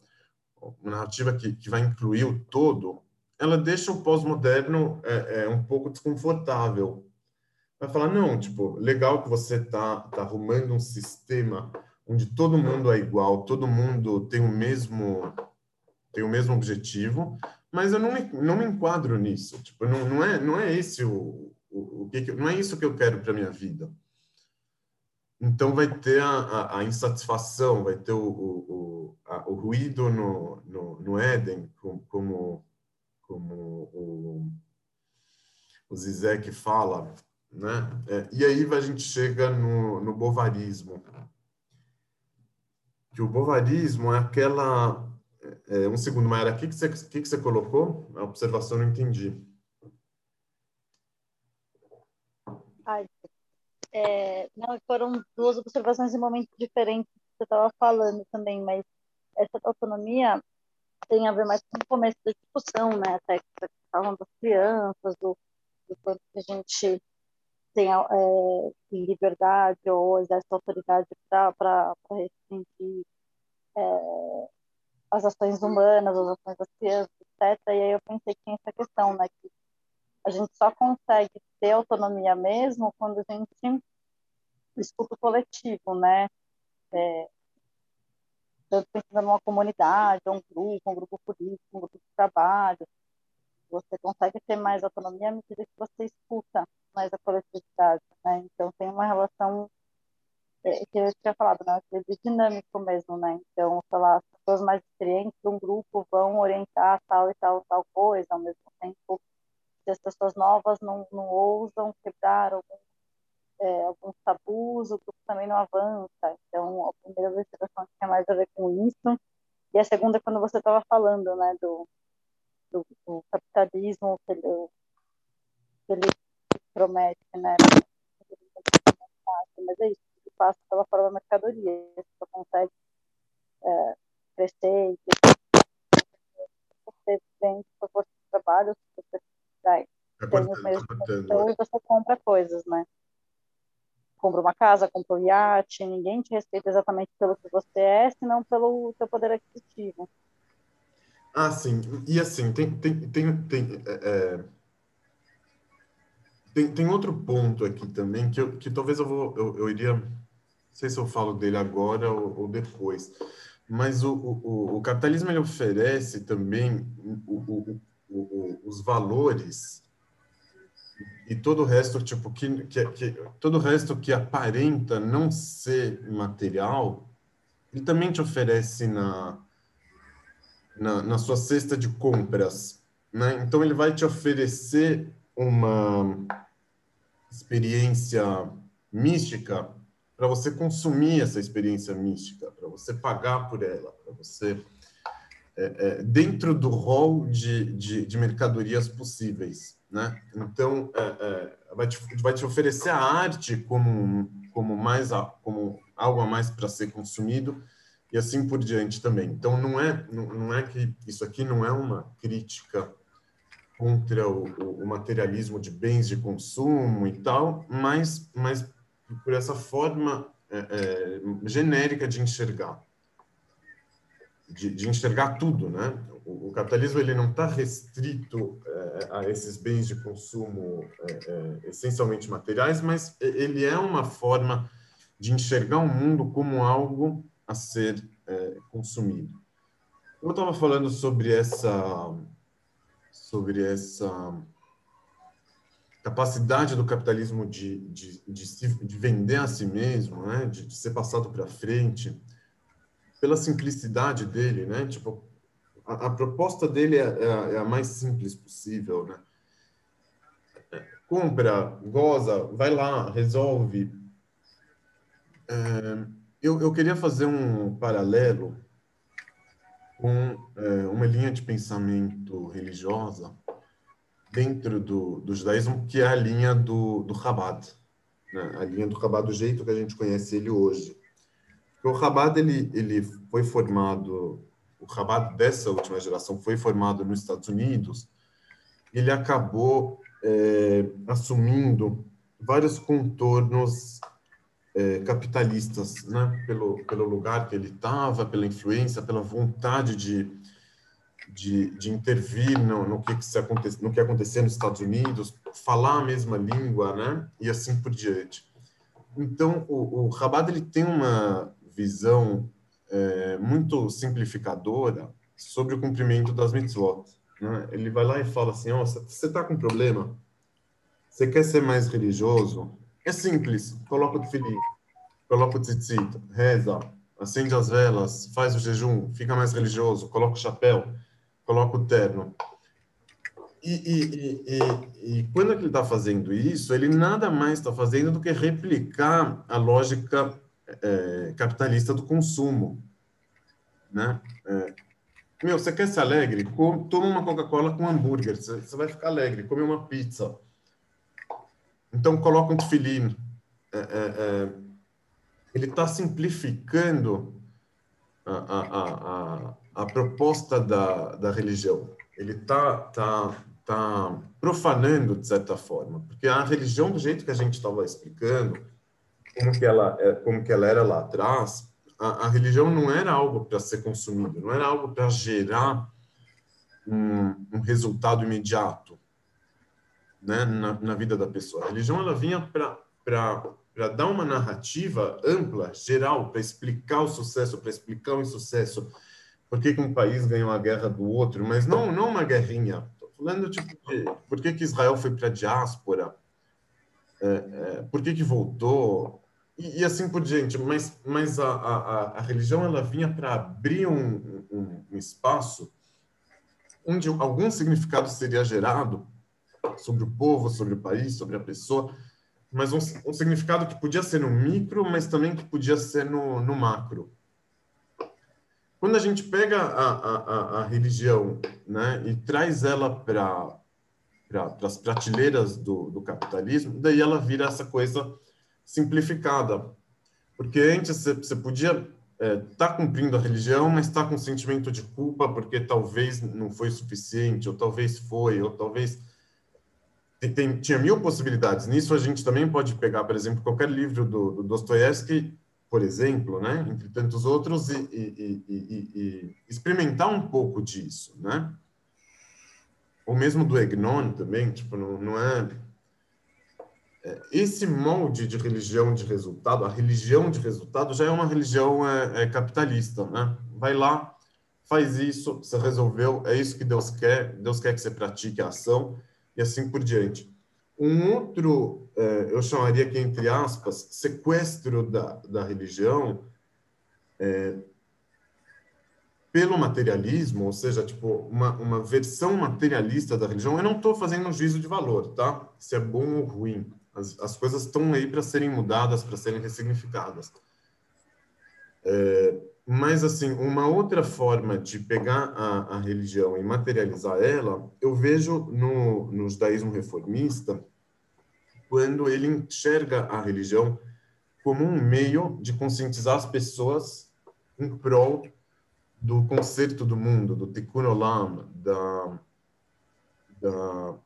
[SPEAKER 1] uma narrativa que, que vai incluir o todo, ela deixa o pós-moderno é, é, um pouco desconfortável. Vai falar não, tipo, legal que você tá tá arrumando um sistema onde todo mundo é igual, todo mundo tem o mesmo tem o mesmo objetivo, mas eu não me, não me enquadro nisso. Tipo, não, não é não é esse o, o, o que, não é isso que eu quero para minha vida. Então vai ter a, a, a insatisfação, vai ter o, o, a, o ruído no, no, no Éden, como, como, o, o Zizek fala, né? É, e aí a gente chega no, no bovarismo. Que o bovarismo é aquela... É, um segundo, Mayara, o que, que, você, que, que você colocou? A observação não entendi.
[SPEAKER 5] Ai, é, não, foram duas observações em momentos diferentes que você estava falando também, mas essa autonomia tem a ver mais com o começo da discussão, né? Até que você falando das crianças, do, do quanto a gente tem é, liberdade ou exerce autoridade para restringir é, as ações humanas, as ações das crianças, etc. E aí eu pensei que tem essa questão, né? Que a gente só consegue ter autonomia mesmo quando a gente escuta o coletivo, né? É, tanto pensando numa comunidade, um grupo, um grupo político, um grupo de trabalho. Você consegue ter mais autonomia à medida que você escuta mais a coletividade, né? Então tem uma relação é, que eu tinha falado, né? De dinâmico mesmo, né? Então, sei lá, as pessoas mais experientes de um grupo vão orientar tal e tal tal coisa, ao mesmo tempo se as pessoas novas não, não ousam quebrar algum, é, alguns tabus, o grupo também não avança. Então, a primeira observação tinha mais a ver com isso. E a segunda, quando você estava falando né, do, do, do, capitalismo que ele, que ele promete, né? Mas é isso, ele passa pela forma da mercadoria. Você consegue é, crescer você vende sua força de trabalho, você tá então você compra coisas, né? Compra uma casa, compra um iate, ninguém te respeita exatamente pelo que você é, senão pelo seu poder aquisitivo.
[SPEAKER 1] Ah, sim. E assim, tem, tem, tem, tem, é, é, tem, tem, outro ponto aqui também que, eu, que talvez eu vou, eu, eu iria, não sei se eu falo dele agora ou, ou depois, mas o, o, o capitalismo ele oferece também o, os valores e todo o resto tipo que, que, que, todo o resto que aparenta não ser material ele também te oferece na na, na sua cesta de compras né? Então ele vai te oferecer uma experiência mística para você consumir essa experiência mística para você pagar por ela para você é, é, dentro do rol de, de, de, mercadorias possíveis. Né? Então, é, é vai, te, vai te oferecer a arte como, como, mais, como algo a mais para ser consumido e assim por diante também. Então, não é, não, não é que isso aqui não é uma crítica contra o, o, materialismo de bens de consumo e tal, mas, mas por essa forma é, é, genérica de enxergar de, de, enxergar tudo, né? O, capitalismo ele não está restrito é, a esses bens de consumo é, é, essencialmente materiais, mas ele é uma forma de enxergar o mundo como algo a ser consumido. Eu estava falando sobre essa sobre essa capacidade do capitalismo de, de, de, de vender a si mesmo, né? de, de ser passado para frente pela simplicidade dele, né? Tipo, a, a proposta dele é, é, é, a, mais simples possível, né? Compra, goza, vai lá, resolve. É, eu, eu queria fazer um paralelo com é, uma linha de pensamento religiosa dentro do, do judaísmo, que é a linha do, do Chabad, né? a linha do Chabad do jeito que a gente conhece ele hoje. O Rabat ele, ele foi formado, o Rabat dessa última geração foi formado nos Estados Unidos. Ele acabou é, assumindo vários contornos é, capitalistas, né? Pelo pelo lugar que ele estava, pela influência, pela vontade de de, de intervir no, no que, que se aconte, no que acontecia nos Estados Unidos, falar a mesma língua, né? E assim por diante. Então, o, o Rabat ele tem uma visão é, muito simplificadora sobre o cumprimento das mitzvot. Né? Ele vai lá e fala assim: oh, você está com problema? Você quer ser mais religioso? É simples. Coloca o tefilim, coloca o tzitzit, reza, acende as velas, faz o jejum, fica mais religioso, coloca o chapéu, coloca o terno. E, e, e, e quando ele está fazendo isso, ele nada mais está fazendo do que replicar a lógica é, capitalista do consumo. Né? É, meu, você quer ser alegre? Toma uma Coca-Cola com hambúrguer, você, vai ficar alegre. Come uma pizza. Então, coloca um tefilim. É, é, é ele está simplificando a, a, a, a, proposta da, da religião. Ele está tá, tá profanando, de certa forma. Porque a religião, do jeito que a gente estava explicando, como que ela, é, como que ela era lá atrás, a, a religião não era algo para ser consumido, não era algo para gerar um, um, resultado imediato né, na, na, vida da pessoa. A religião ela vinha para dar uma narrativa ampla, geral, para explicar o sucesso, para explicar o insucesso, por que, que, um país ganhou a guerra do outro, mas não, não uma guerrinha. Estou falando tipo, de por que, que Israel foi para a diáspora, é, é, por que, que voltou, e, e, assim por diante. Mas, mas a, a, a religião ela vinha para abrir um, um, um, espaço onde algum significado seria gerado sobre o povo, sobre o país, sobre a pessoa, mas um, um significado que podia ser no micro, mas também que podia ser no, no macro. Quando a gente pega a, a, a religião né, e traz ela para para as prateleiras do, do capitalismo, daí ela vira essa coisa simplificada. Porque antes você podia é, tá cumprindo a religião, mas estar tá com sentimento de culpa porque talvez não foi suficiente, ou talvez foi, ou talvez. Tem, tinha mil possibilidades. Nisso a gente também pode pegar, por exemplo, qualquer livro do, do Dostoiévski, por exemplo, né, entre tantos outros, e, e, e, e, experimentar um pouco disso, né? Ou mesmo do Egnon também, tipo, não, não é é, esse molde de religião de resultado, a religião de resultado já é uma religião é, é, capitalista, né? Vai lá, faz isso, você resolveu, é isso que Deus quer, Deus quer que você pratique a ação e assim por diante. Um outro, é, eu chamaria aqui entre aspas, sequestro da, da religião é, pelo materialismo, ou seja, tipo uma, uma versão materialista da religião. Eu não estou fazendo um juízo de valor, tá? Se é bom ou ruim. As, as coisas estão aí para serem mudadas, para serem ressignificadas. É, mas, assim, uma outra forma de pegar a, a, religião e materializar ela, eu vejo no, no judaísmo reformista, quando ele enxerga a religião como um meio de conscientizar as pessoas em prol do conserto do mundo, do tikkun olam, da, da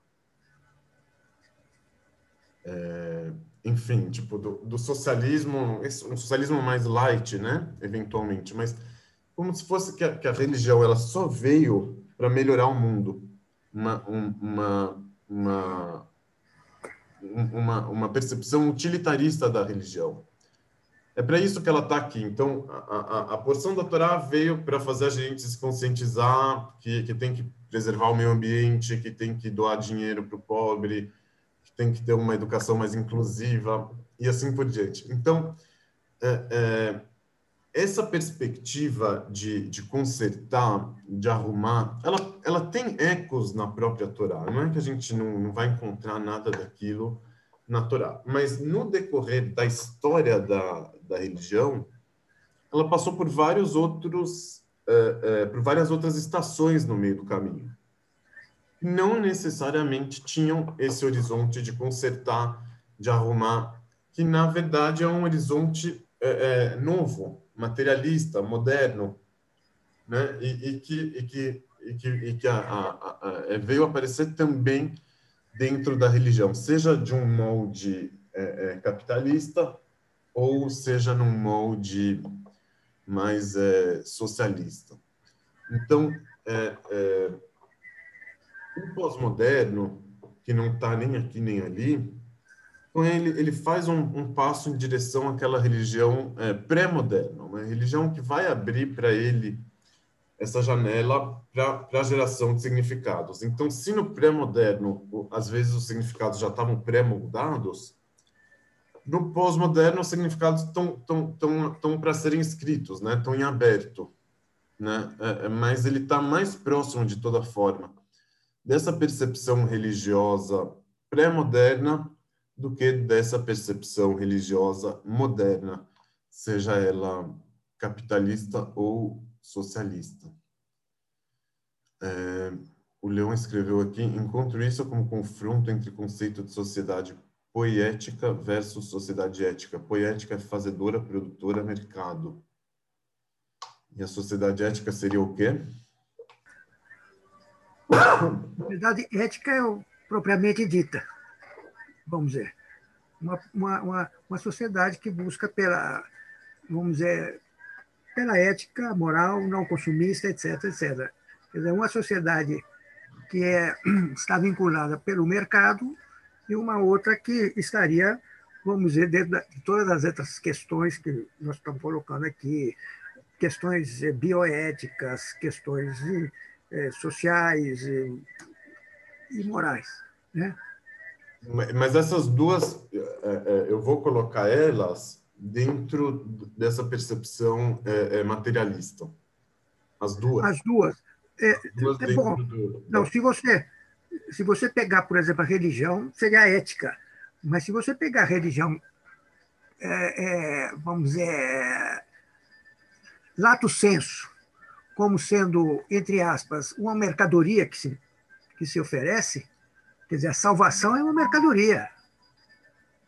[SPEAKER 1] é, enfim, tipo, do, do, socialismo, um socialismo mais light, né, eventualmente, mas como se fosse que a, que a religião ela só veio para melhorar o mundo, uma, um, uma, uma, uma, uma percepção utilitarista da religião. É para isso que ela está aqui. Então, a, a, a, porção da Torá veio para fazer a gente se conscientizar que, que tem que preservar o meio ambiente, que tem que doar dinheiro para o pobre, tem que ter uma educação mais inclusiva e assim por diante. Então, é, é, essa perspectiva de, de consertar, de arrumar, ela, ela tem ecos na própria Torá. Não é que a gente não, não vai encontrar nada daquilo na Torá, mas no decorrer da história da, da religião, ela passou por vários outros, é, é, por várias outras estações no meio do caminho não necessariamente tinham esse horizonte de consertar, de arrumar, que na verdade é um horizonte é, é, novo, materialista, moderno, né? E, e que e que e que, e que a, a, a, é, veio aparecer também dentro da religião, seja de um molde é, é, capitalista ou seja num molde mais é, socialista. Então, é, é, o pós-moderno, que não está nem aqui nem ali, ele, ele faz um, um passo em direção àquela religião é, pré-moderna, uma religião que vai abrir para ele essa janela para a geração de significados. Então, se no pré-moderno, às vezes os significados já estavam pré-moldados, no pós-moderno os significados estão para serem escritos, né? estão em aberto. Né? É, é mas ele está mais próximo, de toda forma, dessa percepção religiosa pré-moderna do que dessa percepção religiosa moderna, seja ela capitalista ou socialista. É, o Leão escreveu aqui: encontro isso como confronto entre conceito de sociedade poética versus sociedade ética. Poética é fazedora, produtora, mercado. E a sociedade ética seria o quê?
[SPEAKER 3] Sociedade ética é o propriamente dita, vamos dizer. Uma, uma, uma, uma sociedade que busca pela, vamos dizer, pela ética moral não consumista, etc, etc. Quer dizer, uma sociedade que é, está vinculada pelo mercado e uma outra que estaria, vamos dizer, dentro de todas essas questões que nós estamos colocando aqui, questões eh, bioéticas, questões é, sociais e, e morais, né?
[SPEAKER 1] Mas essas duas, eh, eu vou colocar elas dentro dessa percepção é, é, materialista? As duas?
[SPEAKER 3] As duas. É, As duas é bom. Do... Não, se você, se você pegar, por exemplo, a religião, seria a ética. Mas se você pegar a religião, é, é, vamos dizer, lato senso, como sendo, entre aspas, uma mercadoria que se, que se oferece, quer dizer, a salvação é uma mercadoria.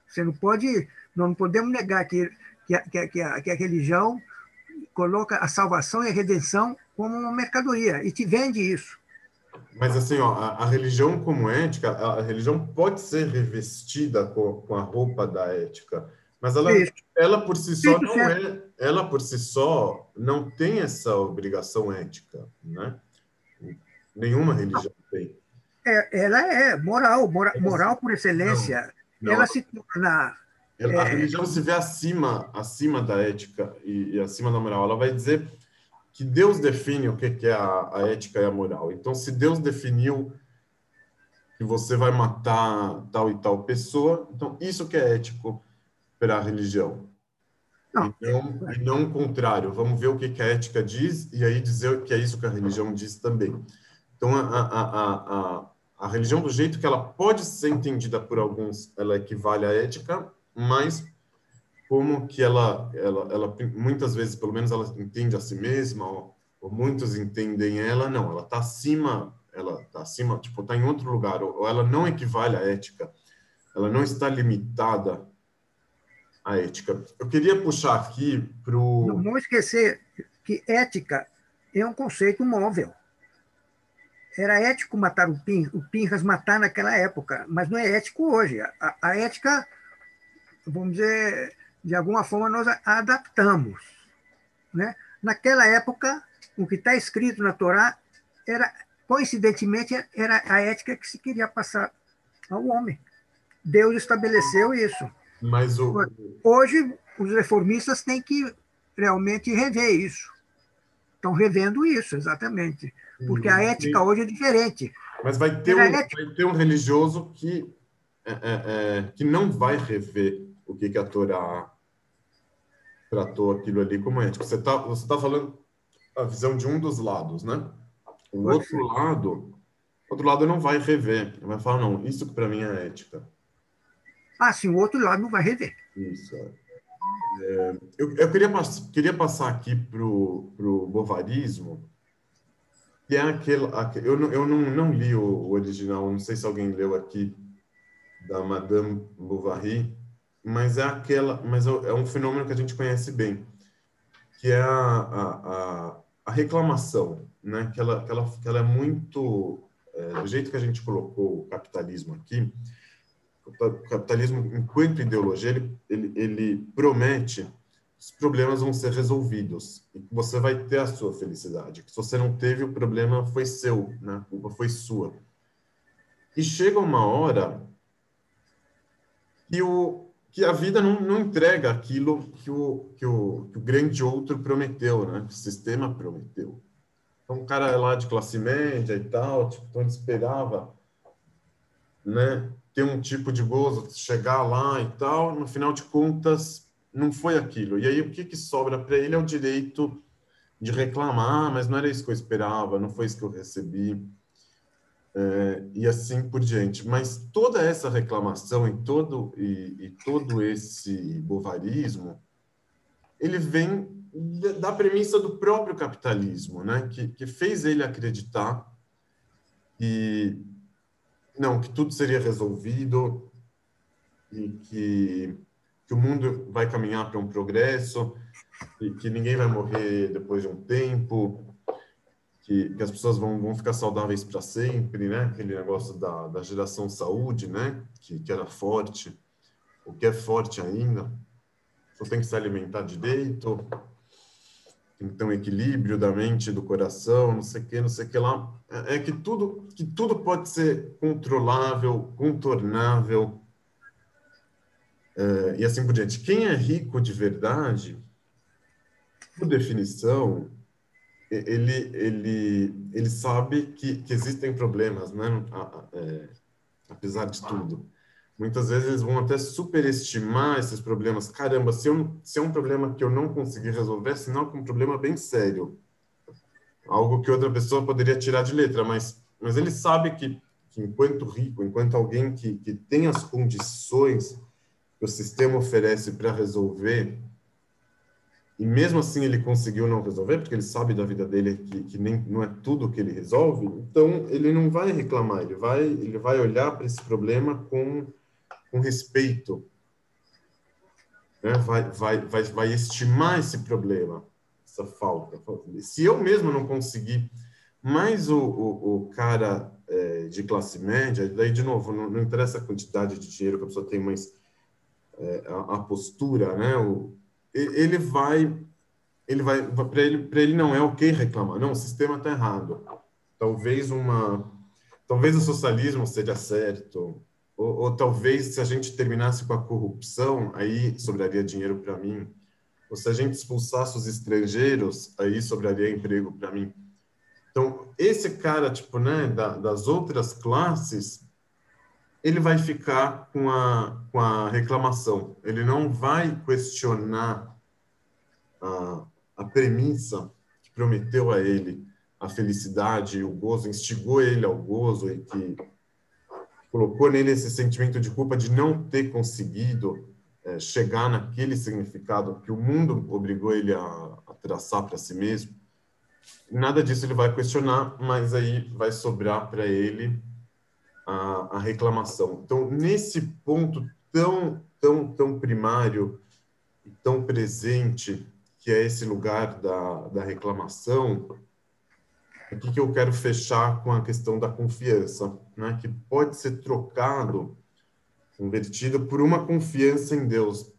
[SPEAKER 3] Você não pode não podemos negar que, que, a, que, a, que a religião coloca a salvação e a redenção como uma mercadoria e te vende isso.
[SPEAKER 1] Mas assim, ó, a, a, religião como ética, a, a, religião pode ser revestida com, com a roupa da ética, mas ela, ela por si só não é, ela por si só não tem essa obrigação ética, né? Nenhuma religião tem.
[SPEAKER 3] É, ela é moral, moral, moral por excelência. Não, não. Ela se torna
[SPEAKER 1] a é. religião se vê acima, acima da ética e, e, acima da moral. Ela vai dizer que Deus define o que, que é a, a, ética e a moral. Então, se Deus definiu que você vai matar tal e tal pessoa, então isso que é ético para a religião. Não. E, não, e não o contrário. Vamos ver o que, a ética diz e aí dizer que é isso que a religião diz também. Então, a, a, a, a, a religião, do jeito que ela pode ser entendida por alguns, ela equivale à ética, mas como que ela, ela, ela muitas vezes, pelo menos, ela entende a si mesma, ou, ou muitos entendem ela, não, ela está acima, ela está acima, tipo, está em outro lugar, ou, ou ela não equivale à ética, ela não está limitada à ética. Eu queria puxar aqui para o.
[SPEAKER 3] Não esquecer que ética é um conceito móvel. Era ético matar o, Pin, o Pinhas matar naquela época, mas não é ético hoje. A, a ética vamos dizer, de alguma forma nós adaptamos. Né? Naquela época, o que está escrito na Torá era, coincidentemente, era a ética que se queria passar ao homem. Deus estabeleceu isso.
[SPEAKER 1] Mas o...
[SPEAKER 3] Hoje, os reformistas têm que realmente rever isso. Estão revendo isso, exatamente. Porque a ética hoje é diferente.
[SPEAKER 1] Mas vai ter, um, vai ter um religioso que, é, é, é, que não vai rever o que, que a Torá tratou aquilo ali como ético. Você está você tá falando a visão de um dos lados, né? O outro lado, outro lado não vai rever, vai falar, não, isso que para mim é ética.
[SPEAKER 3] Ah, sim, o outro lado não vai rever.
[SPEAKER 1] Isso. É. é eu, eu queria, queria passar aqui para o bovarismo, que é aquele. aquele eu não, eu não, não li o, o original, não sei se alguém leu aqui, da Madame Bovary, mas é aquela, mas é, é um fenômeno que a gente conhece bem, que é a, a, a reclamação, né? Que ela, que ela, que ela é muito é, do jeito que a gente colocou o capitalismo aqui, o capitalismo, enquanto ideologia, ele, ele, ele promete que os problemas vão ser resolvidos e que você vai ter a sua felicidade. Que se você não teve, o problema foi seu, né? a culpa foi sua. E chega uma hora que, o, que a vida não, não entrega aquilo que o, que, o, que o grande outro prometeu, né? que o sistema prometeu. Então, um cara é lá de classe média e tal, tipo, então ele esperava né, ter um tipo de gozo, chegar lá e tal, no final de contas, não foi aquilo. E aí, o que, que sobra para ele é o direito de reclamar, mas não era isso que eu esperava, não foi isso que eu recebi é, e assim por diante. Mas toda essa reclamação e todo, e, e todo esse bovarismo, ele vem da premissa do próprio capitalismo, né? que, que fez ele acreditar que, não, que tudo seria resolvido e que, que o mundo vai caminhar para um progresso e que ninguém vai morrer depois de um tempo que, que as pessoas vão, vão ficar saudáveis para sempre, né? Aquele negócio da, da geração saúde, né? Que, que era forte, o que é forte ainda. Só tem que se alimentar direito, tem que ter um equilíbrio da mente, do coração, não sei o que, não sei o que lá. É, é que tudo, que tudo pode ser controlável, contornável, é, e assim por diante. Quem é rico de verdade, por definição, ele, ele, ele sabe que, que existem problemas, né? É, apesar de tudo. Muitas vezes eles vão até superestimar esses problemas. Caramba, se, eu, se é um problema que eu não consegui resolver, é que é um problema bem sério. Algo que outra pessoa poderia tirar de letra, mas, mas ele sabe que, que enquanto rico, enquanto alguém que, que tem as condições que o sistema oferece para resolver e mesmo assim ele conseguiu não resolver, porque ele sabe da vida dele que, que nem não é tudo que ele resolve, então ele não vai reclamar, ele vai, ele vai olhar para esse problema com, com respeito, né? vai, vai, vai, vai estimar esse problema, essa falta. Se eu mesmo não conseguir, mais o, o, o cara é, de classe média, daí de novo, não, não, interessa a quantidade de dinheiro que a pessoa tem, mas é, a, a postura, né? O, ele vai ele vai para ele ele não é ok reclamar não o sistema está errado talvez uma talvez o socialismo seja certo ou, ou, talvez se a gente terminasse com a corrupção aí sobraria dinheiro para mim. Ou se a gente expulsasse os estrangeiros aí sobraria emprego para mim. Então esse cara tipo né da, das outras classes ele vai ficar com a, com a reclamação. Ele não vai questionar a, a premissa que prometeu a ele. A felicidade o gozo, instigou ele ao gozo e que colocou nele esse sentimento de culpa de não ter conseguido é, chegar naquele significado que o mundo obrigou ele a, a traçar para si mesmo. Nada disso ele vai questionar, mas aí vai sobrar para ele a, a reclamação. Então, nesse ponto tão, tão, tão primário e tão presente, que é esse lugar da, da reclamação, aqui que eu quero fechar com a questão da confiança, né? que pode ser trocado, convertido por uma confiança em Deus,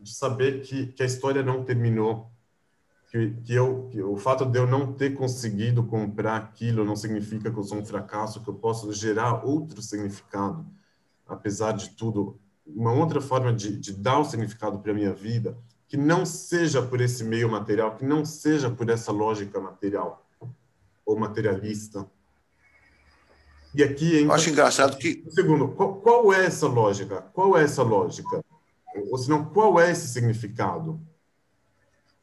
[SPEAKER 1] de saber que, que a história não terminou, que, que, eu, que o fato de eu não ter conseguido comprar aquilo não significa que eu sou um fracasso, que eu posso gerar outro significado, apesar de tudo, uma outra forma de, de dar o significado para a minha vida, que não seja por esse meio material, que não seja por essa lógica material ou materialista. E aqui entra...
[SPEAKER 4] Acho engraçado que...
[SPEAKER 1] Segundo, qual, qual é essa lógica? Qual é essa lógica? Ou senão, qual é esse significado?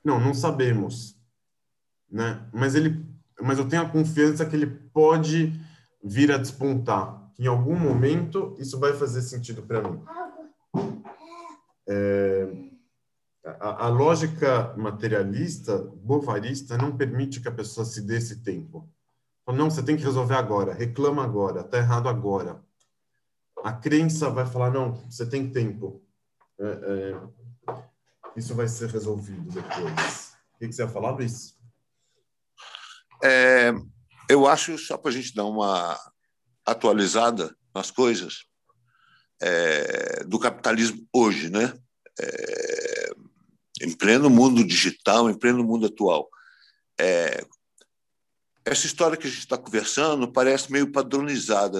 [SPEAKER 1] Não, não sabemos, né? Mas ele, mas eu tenho a confiança que ele pode vir a despontar. Que em algum momento isso vai fazer sentido para mim. É, a, a, lógica materialista, bovarista, não permite que a pessoa se dê esse tempo. Não, você tem que resolver agora, reclama agora, está errado agora. A crença vai falar, não, você tem tempo. É, é, isso vai ser resolvido depois. O que você ia falar, Luiz?
[SPEAKER 4] É, eu acho, só para a gente dar uma atualizada nas coisas, é, do capitalismo hoje, né? É, em pleno mundo digital, em pleno mundo atual. É, essa história que a gente está conversando parece meio padronizada,